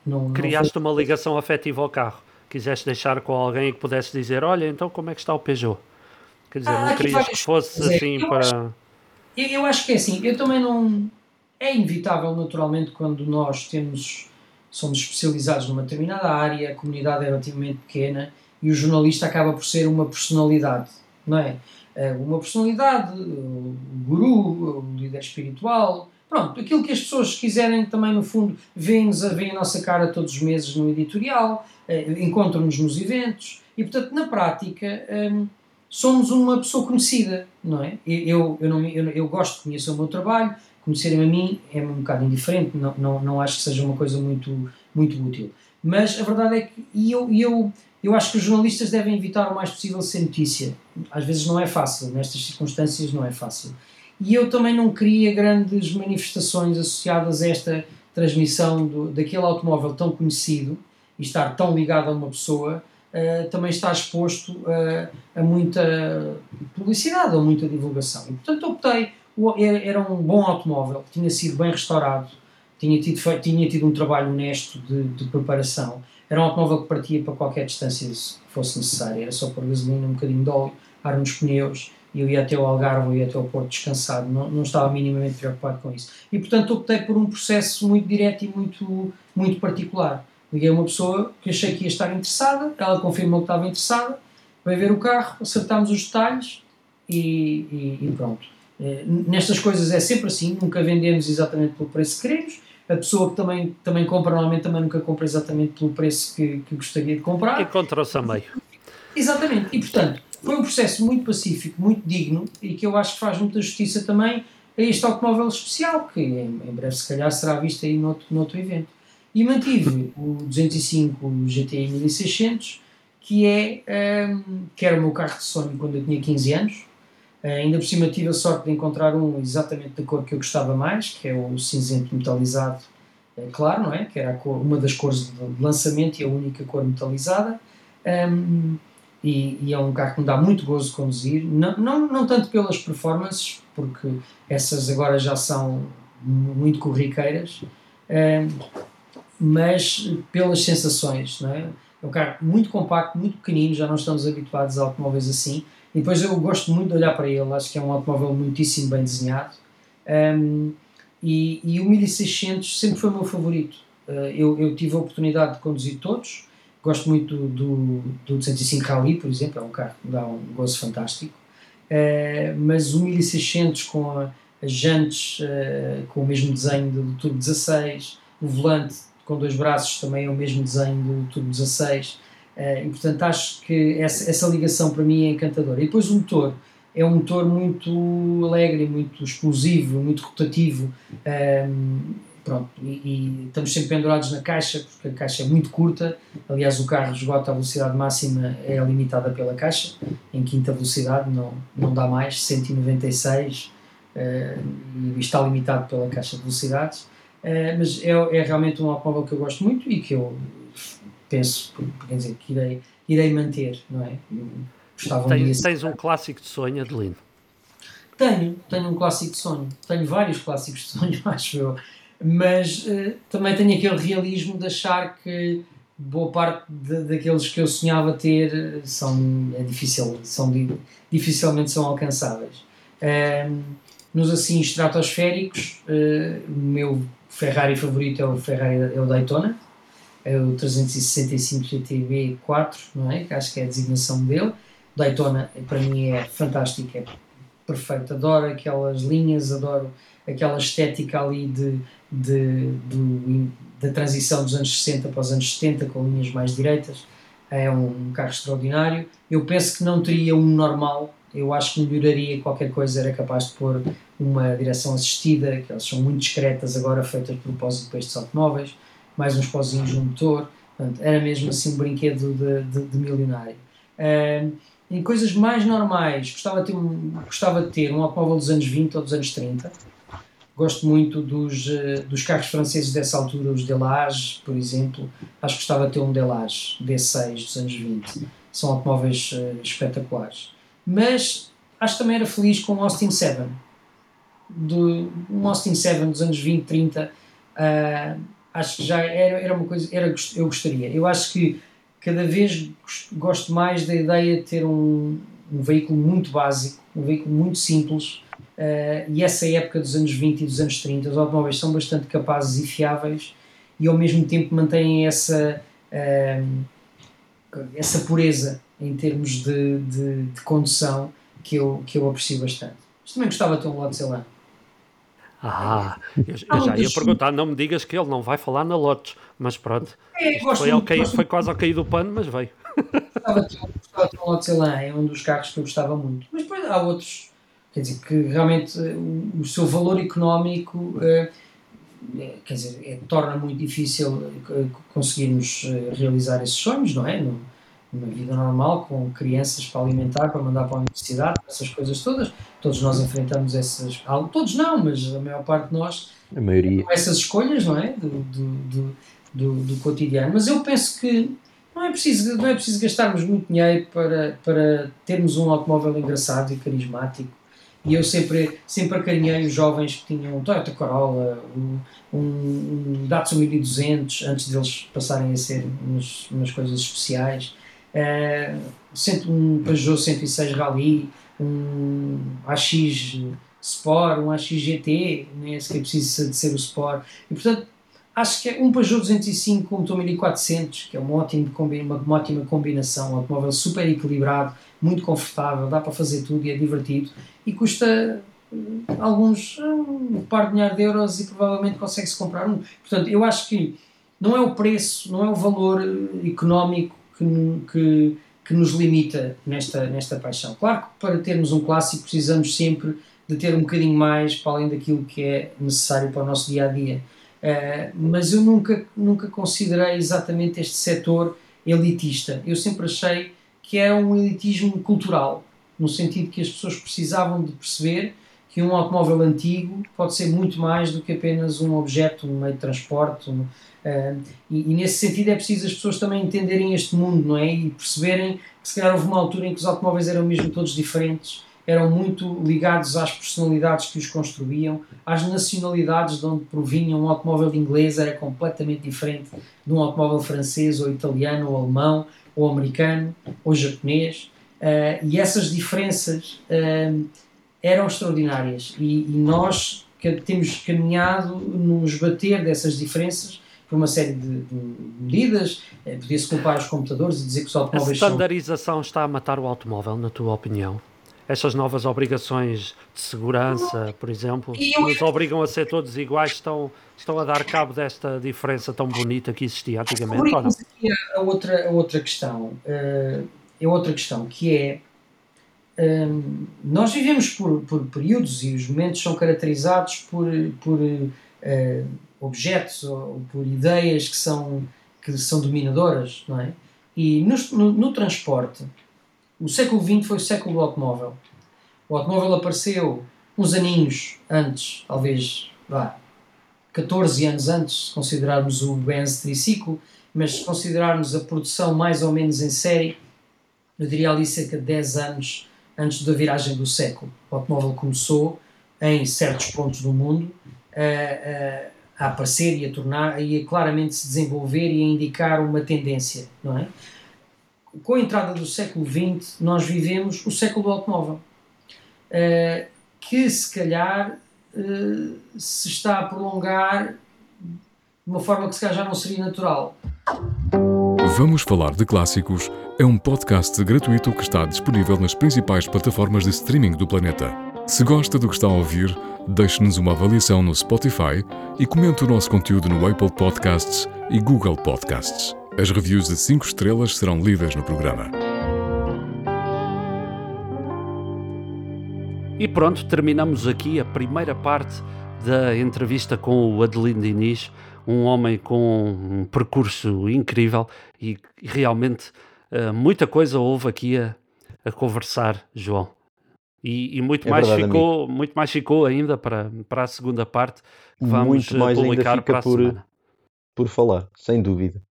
Não, Criaste não foi... uma ligação afetiva ao carro. Quiseste deixar com alguém que pudesse dizer: Olha, então como é que está o Peugeot? Quer dizer, ah, não querias que fosse dizer, assim para. Acho, eu acho que é assim, eu também não. É inevitável, naturalmente, quando nós temos. somos especializados numa determinada área, a comunidade é relativamente pequena e o jornalista acaba por ser uma personalidade, não é? é uma personalidade, o guru, o líder espiritual, pronto, aquilo que as pessoas quiserem também, no fundo, veem-nos, veem a nossa cara todos os meses no editorial, eh, encontram-nos nos eventos e, portanto, na prática. Hum, somos uma pessoa conhecida, não é? Eu, eu, não, eu, eu gosto de conhecer o meu trabalho, conhecerem a mim é um bocado indiferente, não, não, não acho que seja uma coisa muito, muito útil. Mas a verdade é que e eu, eu, eu acho que os jornalistas devem evitar o mais possível ser notícia. Às vezes não é fácil, nestas circunstâncias não é fácil. E eu também não queria grandes manifestações associadas a esta transmissão do, daquele automóvel tão conhecido e estar tão ligado a uma pessoa uh, também está exposto uh, a muita publicidade ou muita divulgação. E, portanto, optei, era um bom automóvel, tinha sido bem restaurado, tinha tido, tinha tido um trabalho honesto de, de preparação. Era um automóvel que partia para qualquer distância que fosse necessária, era só por gasolina, um bocadinho de óleo, ar nos pneus, e eu ia até o Algarve, eu ia até o Porto descansado, não, não estava minimamente preocupado com isso. E portanto optei por um processo muito direto e muito, muito particular. Liguei a uma pessoa que achei que ia estar interessada, ela confirmou que estava interessada, veio ver o carro, acertámos os detalhes e, e, e pronto. Eh, nestas coisas é sempre assim, nunca vendemos exatamente pelo preço que queremos. A pessoa que também, também compra normalmente também nunca compra exatamente pelo preço que, que gostaria de comprar. Encontrou-se a meio. Exatamente, e portanto foi um processo muito pacífico, muito digno e que eu acho que faz muita justiça também a este automóvel especial, que em, em breve se calhar será visto aí noutro, noutro evento. E mantive o 205 GTI 1600, que, é, um, que era o meu carro de sonho quando eu tinha 15 anos. Uh, ainda por cima tive a sorte de encontrar um exatamente da cor que eu gostava mais, que é o cinzento metalizado é claro, não é? Que era cor, uma das cores de lançamento e a única cor metalizada. Um, e, e, é um carro que me dá muito gozo de conduzir, não, não, não tanto pelas performances, porque essas agora já são muito corriqueiras, um, mas pelas sensações, não é? É um carro muito compacto, muito pequenino, já não estamos habituados a automóveis assim. E depois eu gosto muito de olhar para ele, acho que é um automóvel muitíssimo bem desenhado. Um, e, e, o 1600 sempre foi o meu favorito. Uh, eu, eu, tive a oportunidade de conduzir todos. Gosto muito do, do, do 205 Rally, por exemplo, é um carro que dá um gozo fantástico. Uh, mas o 1600 com a, as jantes uh, com o mesmo desenho do Turbo 16, o volante com dois braços, também é o mesmo desenho do Turbo 16. Uh, eh, e portanto acho que essa, essa ligação para mim é encantadora. E depois o motor é um motor muito alegre, muito explosivo, muito rotativo. Um, ehm, pronto, e, e, estamos sempre pendurados na caixa, porque a caixa é muito curta. Aliás, o carro esgota a velocidade máxima, é limitada pela caixa, em quinta velocidade, não, não dá mais, 196, uh, eh, e está limitado pela caixa de velocidades. Eh, mas é, é realmente um automóvel que eu gosto muito e que eu penso, quer dizer, que irei, irei manter, não é? Gostava tens, tens um clássico de sonho, Adelino? Tenho, tenho um clássico de sonho. Tenho vários clássicos de sonho, (laughs) acho eu. Mas uh, também tenho aquele realismo de achar que boa parte de, daqueles que eu sonhava ter eh, são, é difícil, são dificilmente são alcançáveis. Uh, nos assim estratosféricos, uh, o meu Ferrari favorito é o Ferrari é o Daytona, é o 365 GTB 4, não é? Que acho que é a designação dele. Daytona para mim é fantástico, é perfeito. Adoro aquelas linhas, adoro aquela estética ali de, de, de, da transição dos anos 60 para os anos 70 com linhas mais direitas. É um carro extraordinário. Eu penso que não teria um normal eu acho que melhoraria qualquer coisa, era capaz de pôr uma direção assistida, que elas são muito discretas agora, feitas de propósito para estes automóveis, mais uns pozinhos no motor, portanto, era mesmo assim um brinquedo de, de, de milionário. Uh, em coisas mais normais, gostava de ter um, gostava de ter um automóvel dos anos 20 ou dos anos 30. Gosto muito dos, eh, dos carros franceses dessa altura, os Delage, por exemplo. Acho que gostava de ter um Delage D6 dos anos 20. São automóveis uh, espetaculares. Mas acho que também era feliz com o Austin 7. Do, um Austin 7 dos anos 20, 30. Uh, acho que já era, era uma coisa. Era, eu gostaria. Eu acho que cada vez gosto mais da ideia de ter um, um veículo muito básico, um veículo muito simples. Uh, e essa época dos anos 20 e dos anos 30, os automóveis são bastante capazes e fiáveis e ao mesmo tempo mantêm essa, uh, essa pureza em termos de, de, de, condução que eu, que eu aprecio bastante. Mas também gostava de ter um Lotus Elan. Ah, eu, eu já ia perguntar, não me digas que ele não vai falar na Lotus, mas pronto. É, foi, okay, foi quase ao cair do pano, mas veio. Gostava de ter um Lotus Elan, é um dos carros que eu gostava muito. Mas depois há outros, quer dizer, que realmente eh, o, o seu valor económico é, quer dizer, é, torna muito difícil conseguirmos realizar esses sonhos, não é? Não, uma vida normal, com crianças para alimentar, para mandar para a universidade, essas coisas todas. Todos nós enfrentamos essas. Todos não, mas a maior parte de nós. A maioria. Essas escolhas, não é? Do, do, do, do, cotidiano. Mas eu penso que não é preciso, não é preciso gastarmos muito dinheiro para, para termos um automóvel engraçado e carismático. E eu sempre, sempre acarinhei os jovens que tinham um Toyota Corolla, um, um, Datsun 1200, antes deles passarem a ser umas, umas coisas especiais um Peugeot 106 Rally, um AX Sport, um AX GT, nem é sequer precisa de ser o Sport. E portanto, acho que é um Peugeot 205 com um motor 1400, que é uma ótima, uma ótima combinação, um automóvel super equilibrado, muito confortável, dá para fazer tudo e é divertido e custa eh, alguns um par de milhares de euros e provavelmente consegue-se comprar um. Portanto, eu acho que não é o preço, não é o valor eh, económico que, que, que nos limita nesta, nesta paixão. Claro que para termos um clássico precisamos sempre de ter um bocadinho mais para além daquilo que é necessário para o nosso dia a dia. Uh, mas eu nunca, nunca considerei exatamente este setor elitista. Eu sempre achei que era um elitismo cultural, no sentido que as pessoas precisavam de perceber que um automóvel antigo pode ser muito mais do que apenas um objeto, um meio de transporte, um, Uh, e, e, nesse sentido é preciso as pessoas também entenderem este mundo, não é? E perceberem que se calhar houve uma altura em que os automóveis eram mesmo todos diferentes, eram muito ligados às personalidades que os construíam, às nacionalidades de onde provinham. Um automóvel inglês era completamente diferente de um automóvel francês, ou italiano, ou alemão, ou americano, ou japonês. Uh, e essas diferenças uh, eram extraordinárias. E, e nós que temos caminhado nos bater dessas diferenças por uma série de, de medidas. É, Podia-se culpar os computadores e dizer que os automóveis. A standardização são... está a matar o automóvel, na tua opinião? Estas novas obrigações de segurança, por exemplo, que nos obrigam a ser todos iguais, estão, estão a dar cabo desta diferença tão bonita que existia antigamente? Ou não? Aqui a outra, a outra questão, uh, é outra questão, que é um, nós vivemos por, por períodos e os momentos são caracterizados por, por uh, objetos ou por ideias que são, que são dominadoras, não é? E no, no, no transporte, o século XX foi o século do automóvel. O automóvel apareceu uns aninhos antes, talvez, vá, 14 anos antes, se considerarmos o Benz triciclo, mas se considerarmos a produção mais ou menos em série, eu diria ali cerca de 10 anos antes da viragem do século. O automóvel começou em certos pontos do mundo a, a aparecer e a tornar e a claramente se desenvolver e a indicar uma tendência, não é? Com a entrada do século XX, nós vivemos o século do automóvel, uh, que se calhar se está a prolongar de uma forma que se calhar já não seria natural. Vamos Falar de Clássicos é um podcast gratuito que está disponível nas principais plataformas de streaming do planeta. Se gosta do que está a ouvir, deixe-nos uma avaliação no Spotify e comente o nosso conteúdo no Apple Podcasts e Google Podcasts. As reviews de 5 estrelas serão lidas no programa. E pronto, terminamos aqui a primeira parte da entrevista com o Adelino Diniz, um homem com um percurso incrível e realmente uh, muita coisa houve aqui a, a conversar, João. E, e muito, É mais verdade, ficou, muito mais ficou ainda para, para a segunda parte que vamos Muito eh, publicar para a por- semana. Por falar, sem dúvida.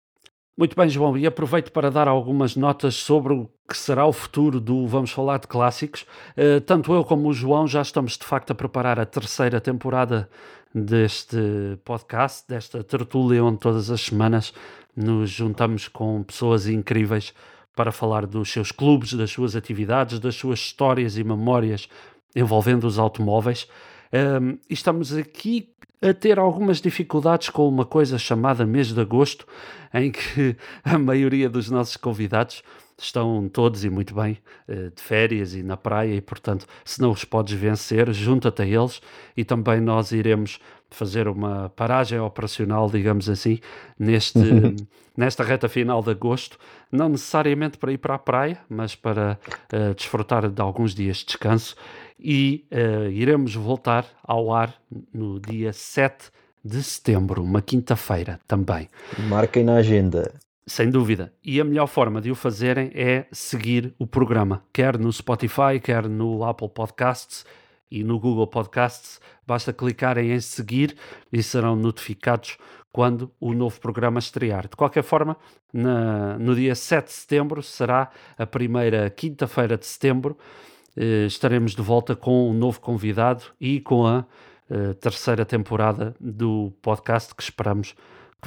Muito bem, João, e aproveito para dar algumas notas sobre o que será o futuro do Vamos Falar de Clássicos. Eh, tanto eu como o João já estamos de facto a preparar a terceira temporada deste podcast, desta tertúlia, onde todas as semanas nos juntamos com pessoas incríveis para falar dos seus clubes, das suas atividades, das suas histórias e memórias envolvendo os automóveis. Um, e estamos aqui a ter algumas dificuldades com uma coisa chamada mês de agosto, em que a maioria dos nossos convidados estão todos e muito bem eh, de férias e na praia, e portanto, se não os podes vencer, junta-te a eles e também nós iremos fazer uma paragem operacional, digamos assim, neste, (laughs) nesta reta final de agosto, não necessariamente para ir para a praia, mas para eh, desfrutar de alguns dias de descanso e eh, iremos voltar ao ar no dia 7 de setembro, uma quinta-feira também. Marquem na agenda. Sem dúvida. E a melhor forma de o fazerem é seguir o programa, quer no Spotify, quer no Apple Podcasts e no Google Podcasts. Basta clicarem em seguir e serão notificados quando o novo programa estrear. De qualquer forma, na- no dia 7 de setembro será a primeira quinta-feira de setembro. Eh, estaremos de volta com um novo convidado e com a eh, terceira temporada do podcast que esperamos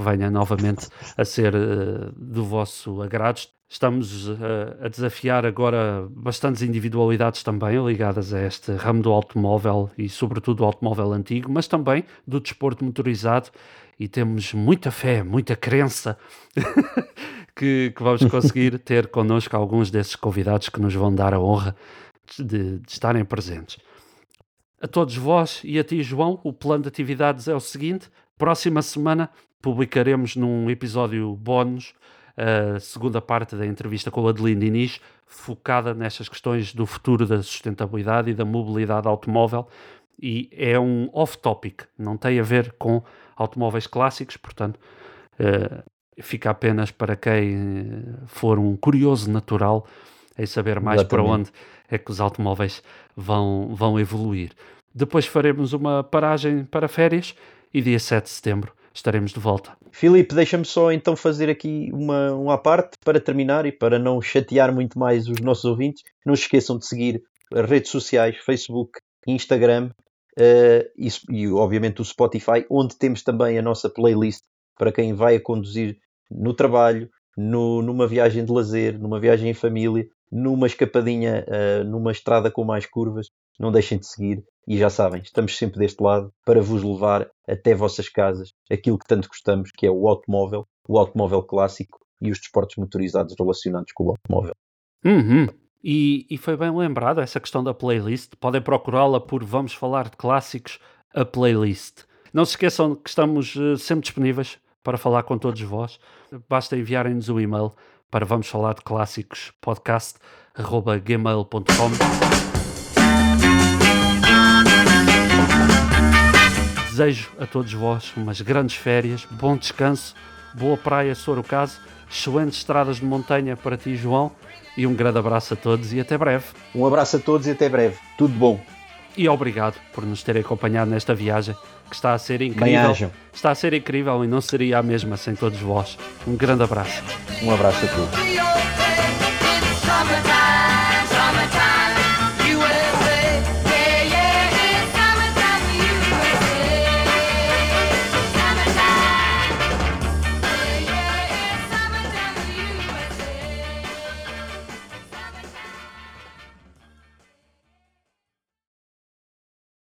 que venha novamente a ser eh, do vosso agrado. Estamos eh, a desafiar agora bastantes individualidades também ligadas a este ramo do automóvel e, sobretudo, do automóvel antigo, mas também do desporto motorizado. E temos muita fé, muita crença (laughs) que, que vamos conseguir (laughs) ter connosco alguns desses convidados que nos vão dar a honra de, de estarem presentes. A todos vós e a ti, João, o plano de atividades é o seguinte: próxima semana publicaremos num episódio bónus a segunda parte da entrevista com a Adelina Inês, focada nestas questões do futuro da sustentabilidade e da mobilidade automóvel. E é um off-topic, não tem a ver com automóveis clássicos, portanto, eh, fica apenas para quem eh, for um curioso natural em saber mais para Exatamente. onde é que os automóveis vão, vão evoluir. Depois faremos uma paragem para férias e dia 7 de setembro estaremos de volta. Filipe, deixa-me só então fazer aqui uma, uma parte para terminar e para não chatear muito mais os nossos ouvintes. Não se esqueçam de seguir as redes sociais, Facebook, Instagram eh, e, e, obviamente o Spotify, onde temos também a nossa playlist para quem vai a conduzir no trabalho, no- numa viagem de lazer, numa viagem em família, numa escapadinha, eh, numa estrada com mais curvas. Não deixem de seguir e já sabem, estamos sempre deste lado para vos levar até vossas casas aquilo que tanto gostamos, que é o automóvel, o automóvel clássico e os desportos motorizados relacionados com o automóvel. Uhum. E, e foi bem lembrado essa questão da playlist. Podem procurá-la por Vamos Falar de Clássicos, a playlist. Não se esqueçam que estamos eh, sempre disponíveis para falar com todos vós. Basta enviarem-nos o e-mail para vamos falar de clássicos podcast Desejo a todos vós umas grandes férias, bom descanso, boa praia Sorocase, excelentes estradas de montanha para ti, João, e um grande abraço a todos e até breve. Um abraço a todos e até breve. Tudo bom. E obrigado por nos terem acompanhado nesta viagem que está a ser incrível. Bem-ajam. Está a ser incrível e não seria a mesma sem todos vós. Um grande abraço. Um abraço a todos.